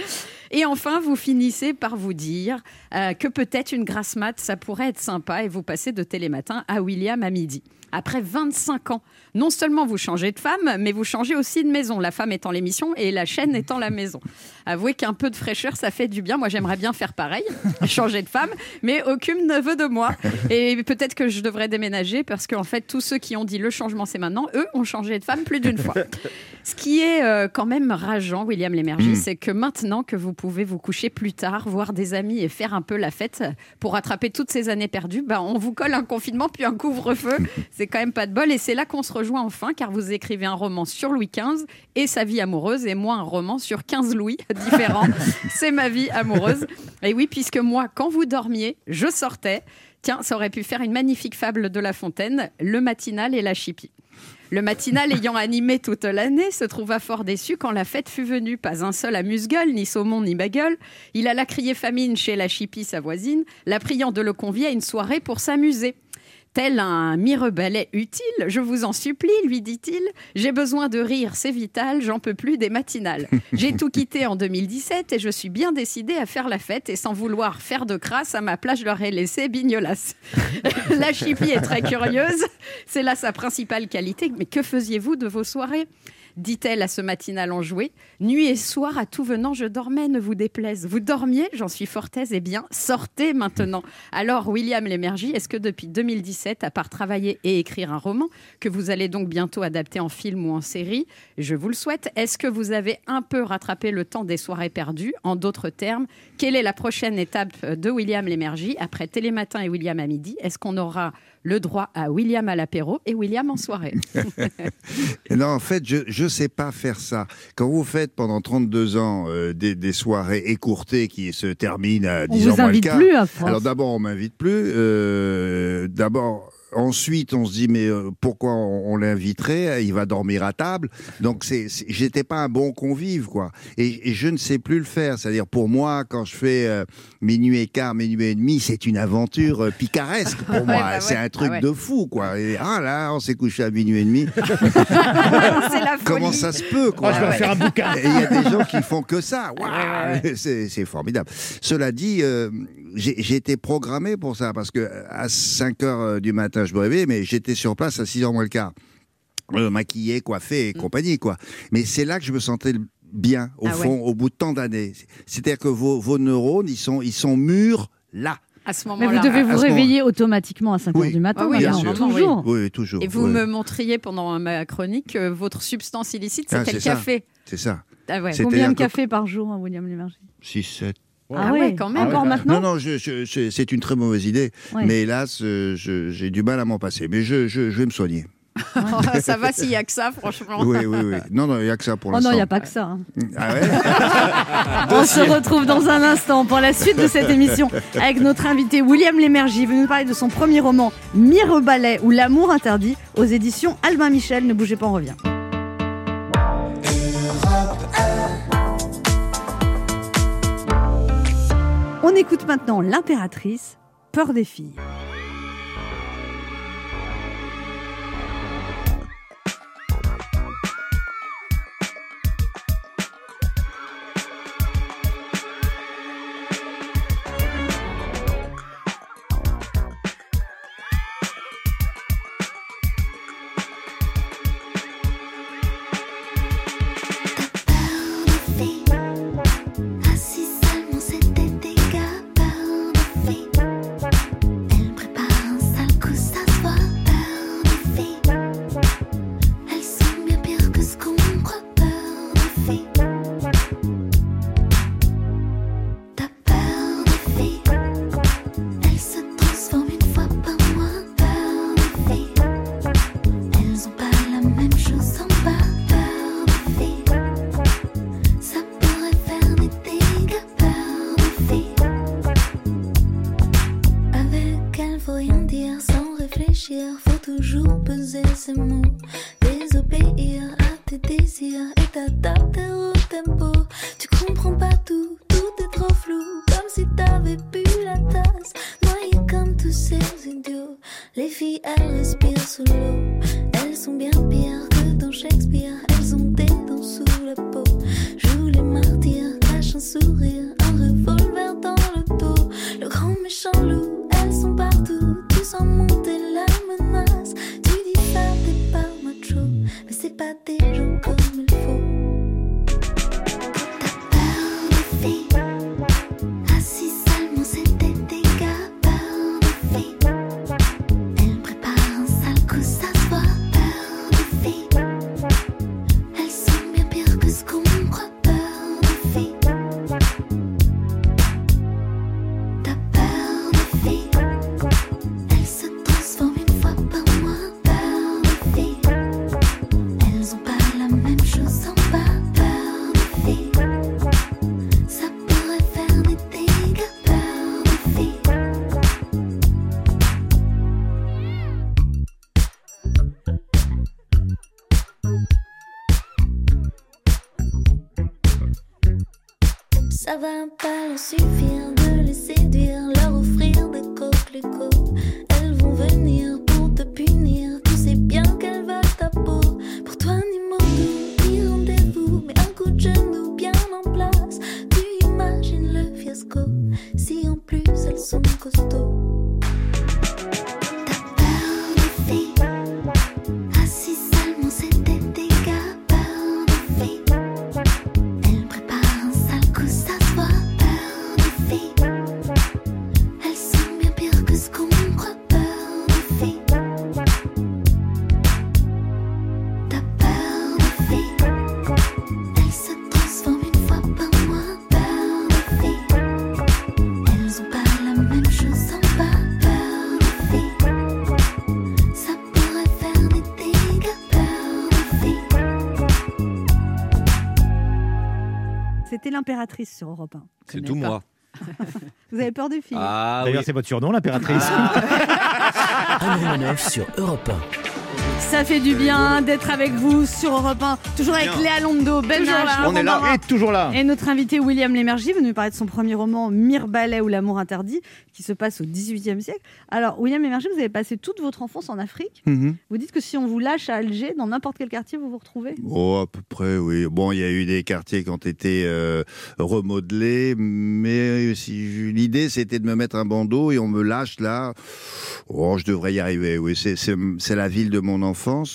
Et enfin, vous finissez par vous dire euh, que peut-être une grasse mat, ça pourrait être sympa, et vous passez de Télématin à William à midi. Après 25 ans, non seulement vous changez de femme, mais vous changez aussi de maison. La femme étant l'émission et la chaîne étant la maison. Avouez qu'un peu de fraîcheur, ça fait du bien. Moi, j'aimerais bien faire pareil, changer de femme, mais aucune ne veut de moi. Et peut-être que je devrais déménager parce qu'en fait, tous ceux qui ont dit le changement, c'est maintenant, eux ont changé de femme plus d'une fois. Ce qui est euh, quand même rageant, William Lémergie, Mm. c'est que maintenant que vous pouvez vous coucher plus tard, voir des amis et faire un peu la fête pour rattraper toutes ces années perdues, bah, on vous colle un confinement puis un couvre-feu. C'est quand même pas de bol. Et c'est là qu'on se rejoint enfin, car vous écrivez un roman sur Louis XV et sa vie amoureuse, et moi un roman sur 15 Louis différents. c'est ma vie amoureuse. Et oui, puisque moi, quand vous dormiez, je sortais. Tiens, ça aurait pu faire une magnifique fable de La Fontaine, le matinal et la chipie. Le matinal ayant animé toute l'année se trouva fort déçu quand la fête fut venue. Pas un seul amuse-gueule, ni saumon, ni bagueule. Il alla crier famine chez la chipie, sa voisine, la priant de le convier à une soirée pour s'amuser. Tel un mirebalais utile, je vous en supplie, lui dit-il. J'ai besoin de rire, c'est vital, j'en peux plus des matinales. J'ai tout quitté en 2017 et je suis bien décidée à faire la fête et sans vouloir faire de crasse, à ma place, je leur ai laissé Bignolas. la chipie est très curieuse, c'est là sa principale qualité. Mais que faisiez-vous de vos soirées? Dit-elle à ce matinal enjoué. Nuit et soir, à tout venant, je dormais, ne vous déplaise. Vous dormiez, j'en suis fort aise, eh bien, sortez maintenant. Alors, William Lémergie, est-ce que depuis 2017, à part travailler et écrire un roman, que vous allez donc bientôt adapter en film ou en série, je vous le souhaite, est-ce que vous avez un peu rattrapé le temps des soirées perdues? En d'autres termes, quelle est la prochaine étape de William Lémergie? Après Télématin et William à midi Est-ce qu'on aura le droit à William à l'apéro et William en soirée Non, en fait, je ne sais pas faire ça. Quand vous faites pendant 32 ans euh, des, des soirées écourtées qui se terminent à On 10 vous ans moins le invite quart, plus, à force. Alors d'abord, on m'invite plus. euh, d'abord. Ensuite, on se dit mais euh, pourquoi on, on l'inviterait? Il va dormir à table. Donc c'est, c'est- j'étais pas un bon convive quoi. Et, et je ne sais plus le faire. C'est-à-dire pour moi, quand je fais euh, minuit et quart, minuit et demi, c'est une aventure euh, picaresque pour Ouais, moi. bah ouais. C'est un truc Ah ouais. de fou quoi. Et, ah là, on s'est couché à minuit et demi. Comment ça se peut quoi? Oh, je vais en faire un bouquin. Et il y a des gens qui font que ça. Waouh C'est c'est formidable. Cela dit, euh, j'ai j'ai été programmé pour ça parce que à 5 heures euh, du matin, je me réveillais, mais j'étais sur place à 6 heures moins le quart. Euh, maquillé, coiffé Mm. et compagnie, quoi. Mais c'est là que je me sentais bien, au Ah fond, ouais. au bout de tant d'années. C'est-à-dire que vos, vos neurones, ils sont, ils sont mûrs là. à ce Mais moment-là vous devez vous moment- réveiller automatiquement à 5 Oui. h du matin. Ah oui, bien sûr. toujours. Oui, toujours. Et vous oui. me montriez pendant ma chronique que votre substance illicite, Ah, c'était le café. C'est ça. Ah ouais. Combien de café par jour, hein, William Lémergie 6, 7. Ah, ouais, quand même. Encore maintenant Non, non, je- je- je- c'est une très mauvaise idée. Ouais. Mais hélas, j'ai du mal à m'en passer. Mais je, vais me soigner. ça va s'il y a que ça, franchement. Oui, oui, oui. Non, non, il n'y a que ça pour Oh non, l'instant. il n'y a pas que ça. hein. Ah ouais On se retrouve dans un instant pour la suite de cette émission avec notre invité William Lémergie. Il veut nous parler de son premier roman Mirebalais ou L'amour interdit aux éditions Albin Michel. Ne bougez pas, on revient. On écoute maintenant L'impératrice, peur des filles. L'impératrice sur Europe 1. C'est tout moi. Vous avez peur des filles Ah D'ailleurs, c'est votre surnom, l'impératrice. Anne Romanoff sur Europe Ça fait du bien d'être avec vous sur Europe 1, toujours avec. Léa Londo, Ben H, là. On est là. Et toujours là. Et notre invité William Lémergie venu nous parler de son premier roman Mire Ballet ou l'amour interdit, qui se passe au XVIIIe siècle. Alors, William Lémergie, vous avez passé toute votre enfance en Afrique. Mhm. Vous dites que si on vous lâche à Alger, dans n'importe quel quartier, vous vous retrouvez? Oh, à peu près, oui. Bon, il y a eu des quartiers qui ont été euh, remodelés, mais si l'idée c'était de me mettre un bandeau et on me lâche là, oh, je devrais y arriver. Oui, c'est la ville de mon enfance,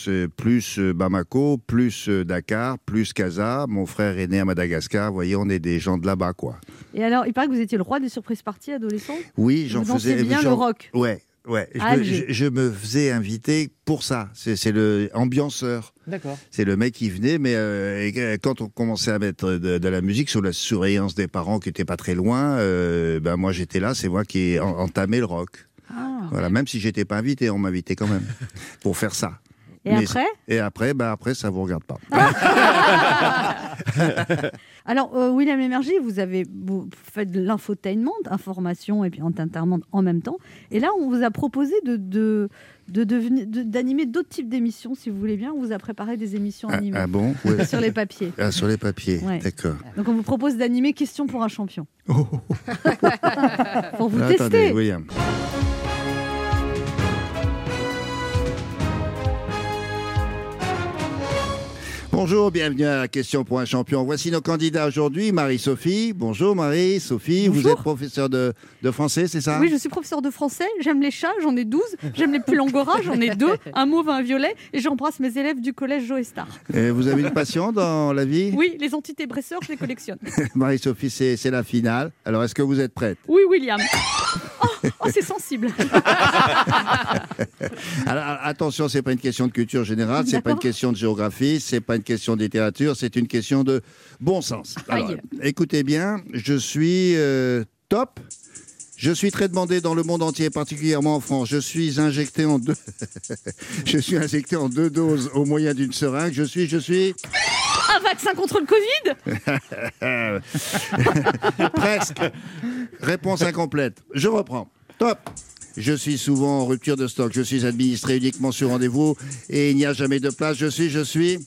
euh, plus euh, Bamako, plus euh, Dakar, plus Casa. Mon frère est né à Madagascar. Vous voyez, on est des gens de là-bas, quoi. Et alors, il paraît que vous étiez le roi des surprises parties adolescent Oui, j'en faisais. bien j'en- le rock. Ouais. Ouais, je, À me, je- je me faisais inviter pour ça. C'est le ambianceur. D'accord. C'est le mec qui venait, mais euh, quand on commençait à mettre de, de la musique sous la surveillance des parents qui étaient pas très loin, euh, ben moi j'étais là, c'est moi qui ai en- entamé le rock. Ah. Voilà, même si j'étais pas invité, on m'invitait quand même pour faire ça. Et après? Et après, ben après ça vous regarde pas. Alors, euh, William Emergy, vous avez vous faites de l'infotainment, information et puis entertainment en même temps. Et là, on vous a proposé de, de, d'animer d'autres types d'émissions, si vous voulez bien. On vous a préparé des émissions Ah, animées. ah bon? Ouais. Sur les papiers. Ah, sur les papiers, Ouais. d'accord. Donc, on vous propose d'animer Question pour un champion. pour vous Là, tester. Attendez, William. Bonjour, bienvenue à la question pour un champion. Voici nos candidats aujourd'hui. Marie-Sophie. Bonjour Marie-Sophie. Vous êtes professeur de, de français, c'est ça Oui, je suis professeur de français, j'aime les chats, j'en ai 12, j'aime les poules angora, j'en ai deux, un mauve, un violet, et j'embrasse mes élèves du collège Joe Star. Et Vous avez une passion dans la vie? Oui, les antidépresseurs, je les collectionne. Marie-Sophie, c'est la finale. Alors, est-ce que vous êtes prête? Oui, William. Oh, c'est sensible. Alors, attention, c'est pas une question de culture générale, c'est pas une question de géographie, c'est pas une question de littérature, c'est une question de bon sens. Alors, écoutez bien, je suis euh, top. Je suis très demandé dans le monde entier, particulièrement en France. Je suis injecté en deux. je suis injecté en deux doses au moyen d'une seringue. Je suis, je suis. Un vaccin contre le Covid? Presque. Réponse incomplète. Je reprends. Top. Je suis souvent en rupture de stock. Je suis administré uniquement sur rendez-vous et il n'y a jamais de place. Je suis, je suis.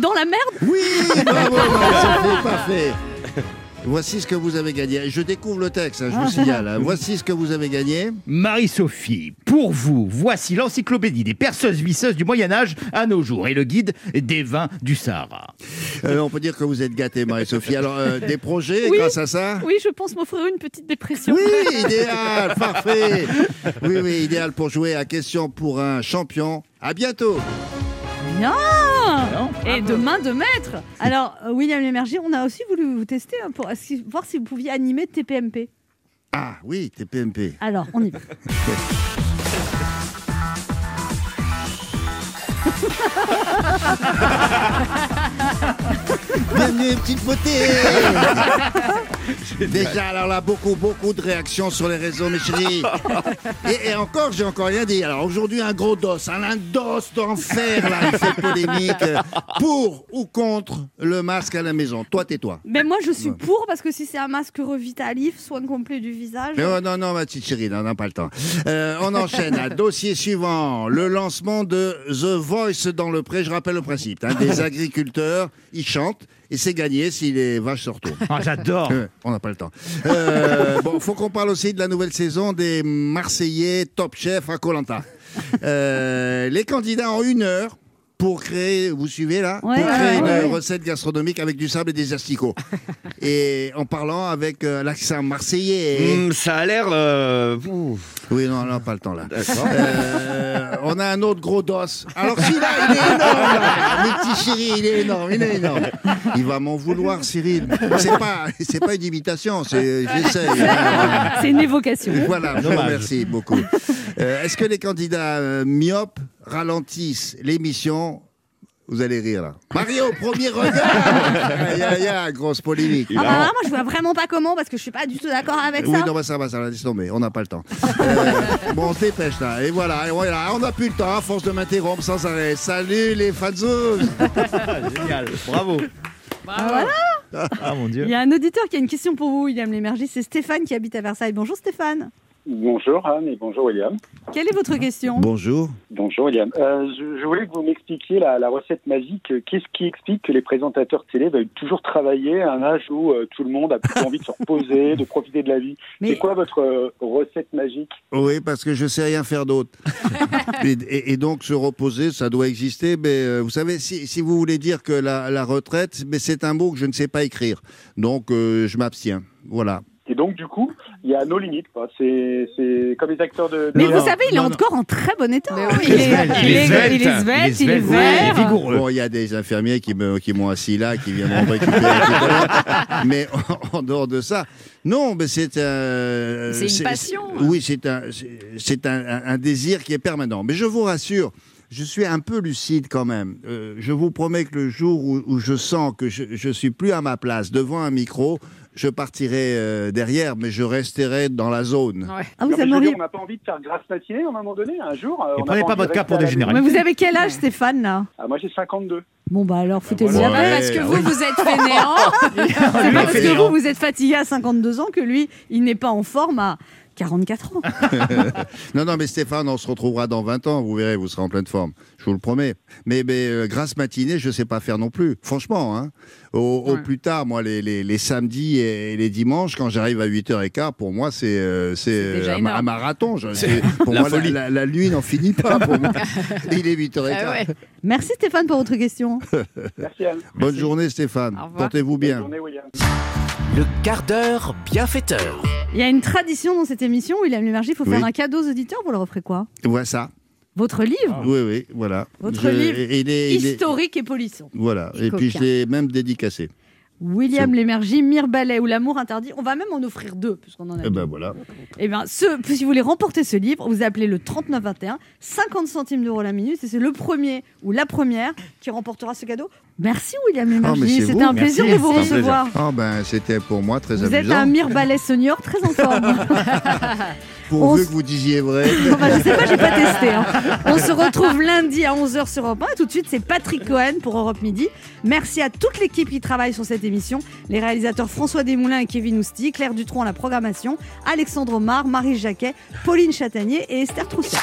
Dans la merde? Oui, bravo, parfait. Voici ce que vous avez gagné. Je découvre le texte, hein, je vous signale. hein. Voici ce que vous avez gagné. Marie-Sophie, pour vous, voici l'encyclopédie des perceuses visseuses du Moyen-Âge à nos jours et le guide des vins du Sahara. Euh, on peut dire que vous êtes gâtée, Marie-Sophie. Alors, euh, des projets Oui. grâce à ça Oui, je pense m'offrir une petite dépression. Oui, idéal, parfait. Oui, oui, idéal pour jouer à question pour un champion. À bientôt. Bien Et de main de maître Alors, euh, William Lémergie, on a aussi voulu vous tester hein, pour si- voir si vous pouviez animer TPMP. Ah oui, TPMP. Alors, on y va. Bienvenue, petite beauté Déjà, alors là, beaucoup, beaucoup de réactions sur les réseaux, mes chéris. Et, et encore, j'ai encore rien dit. Alors aujourd'hui, un gros dos, un dos d'enfer, là, il fait polémique. Pour ou contre le masque à la maison Toi, tais-toi. Mais moi, je suis pour parce que si c'est un masque Revitalife, soin complet du visage. Mais oh, non, non, ma petite chérie, non, on n'a pas le temps. Euh, on enchaîne à dossier suivant. Le lancement de The Voice dans le pré. Je rappelle le principe. hein, des agriculteurs, ils chantent et c'est gagné si les vaches se retournent. Ah, j'adore. Euh, on n'a pas le temps. Euh, bon, faut qu'on parle aussi de la nouvelle saison des Marseillais Top Chef à Colanta. les candidats ont une heure pour créer, vous suivez là, Ouais, pour ouais, créer une ouais. recette gastronomique avec du sable et des asticots. et en parlant avec euh, l'accent marseillais. Hmm, ça a l'air. euh. Oui, non, on n'a pas le temps là. D'accord. Euh, on a un autre gros dos. Alors celui-là, il est énorme. là. Mes petits chéris, il est énorme, il est énorme. Il va m'en vouloir, Cyril. C'est pas, c'est pas une imitation, c'est, j'essaye. hein. C'est une évocation. Voilà, je vous Dommage. remercie beaucoup. Euh, est-ce que les candidats euh, myopes ralentissent l'émission Vous allez rire là. Mario, premier regard Aïe, aïe, aïe, grosse polémique. Ah bah là, moi, je vois vraiment pas comment parce que je suis pas du tout d'accord avec Oui, ça. non, bah, ça va, ça va, laisse tomber, on n'a pas le temps. Euh, bon, on se dépêche là, et voilà, et voilà, on n'a plus le temps, à force de m'interrompre sans arrêt. Salut les fanzous Génial, bravo. Ah, voilà. Ah mon Dieu. Il y a un auditeur qui a une question pour vous, William Lémergie. C'est Stéphane qui habite à Versailles. Bonjour Stéphane. Bonjour Anne et bonjour William. Quelle est votre question? Bonjour. Bonjour William. Euh, je, je voulais que vous m'expliquiez la, la recette magique. Qu'est-ce qui explique que les présentateurs télé veulent toujours travailler à un âge où euh, tout le monde a plutôt envie de se reposer, de profiter de la vie? Mais- C'est quoi votre euh, recette magique? Oui, parce que je sais rien faire d'autre. et, et- et donc se reposer, ça doit exister. Mais euh, vous savez, si, si vous voulez dire que la, la retraite, mais c'est un mot que je ne sais pas écrire. Donc euh, je m'abstiens. Voilà. Et donc du coup, il y a nos limites. quoi. C'est c'est comme les acteurs de. Mais vous savez, il est non, encore en très bon état. Mais oui. il, est, Il est svelte. il est svelte, il est Il est vert. vigoureux. Bon, il y a des infirmiers qui me- qui m'ont assis là, qui viendront me récupérer. Mais en, en dehors de ça, non, mais c'est un. C'est une passion. Oui, c'est un, c'est- c'est un, un- un désir qui est permanent. Mais je vous rassure. Je suis un peu lucide quand même. Euh, je vous promets que le jour où, où je sens que je, je suis plus à ma place devant un micro, je partirai euh, derrière, mais je resterai dans la zone. Ouais. Ah, vous veux dire, aimeriez... on n'a pas envie de faire grasse matinée à un moment donné, un jour. euh, Et on prenez pas votre cas pour dégénérer. Mais vous avez quel âge, Stéphane, là? Ah, moi j'ai 52. Bon, bah alors, foutez-vous voilà. Pas Ouais, parce que ah vous, vous êtes fainéant. C'est pas parce que vous, vous êtes fatigué à 52 ans que lui, il n'est pas en forme à 44 ans. Non, non, mais Stéphane, on se retrouvera dans 20 ans, vous verrez, vous serez en pleine forme, je vous le promets. Mais, mais euh, grâce matinée, je ne sais pas faire non plus, franchement. Hein. Au, plus tard, moi, les, les, les samedis et les dimanches, quand j'arrive à 8h15, pour moi, c'est euh, c'est, euh, un, marathon. Je- pour la moi, la, folie. la- la nuit n'en finit pas pour moi. Il est 8h15. Ah ouais. Merci Stéphane pour votre question. Merci Anne. Bonne journée, Stéphane. Portez-vous Bonne bien. journée William. Le quart d'heure bienfaiteur. Il y a une tradition dans cette émission, William Lémergie, il faut Oui. faire un cadeau aux auditeurs, vous leur offrez quoi? Voilà ça. Votre livre? Oui, oui, voilà. Votre livre il est- il est- Historique et polisson. Voilà. Et Et puis, je l'ai même dédicacé. William Lémergie, Mirbalet ou L'amour interdit. On va même en offrir deux, puisqu'on en a Eh ben voilà. Eh bien, ce, si vous voulez remporter ce livre, vous appelez le 3921, 50 centimes d'euros la minute, et c'est le premier ou la première qui remportera ce cadeau. Merci William Ah, Lémergie, c'était vous. un plaisir Merci, de vous recevoir. Ah ben, c'était pour moi très Vous êtes amusant. un Mirbalet senior très en forme. Pourvu On que vous disiez vrai. Je sais pas, j'ai pas testé. hein. On se retrouve lundi à 11h sur Europe 1. Et tout de suite, c'est Patrick Cohen pour Europe Midi. Merci à toute l'équipe qui travaille sur cette émission. Les réalisateurs François Desmoulins et Kevin Ousti, Claire Dutronc à la programmation, Alexandre Omar, Marie Jacquet, Pauline Chatanier et Esther Trousseau.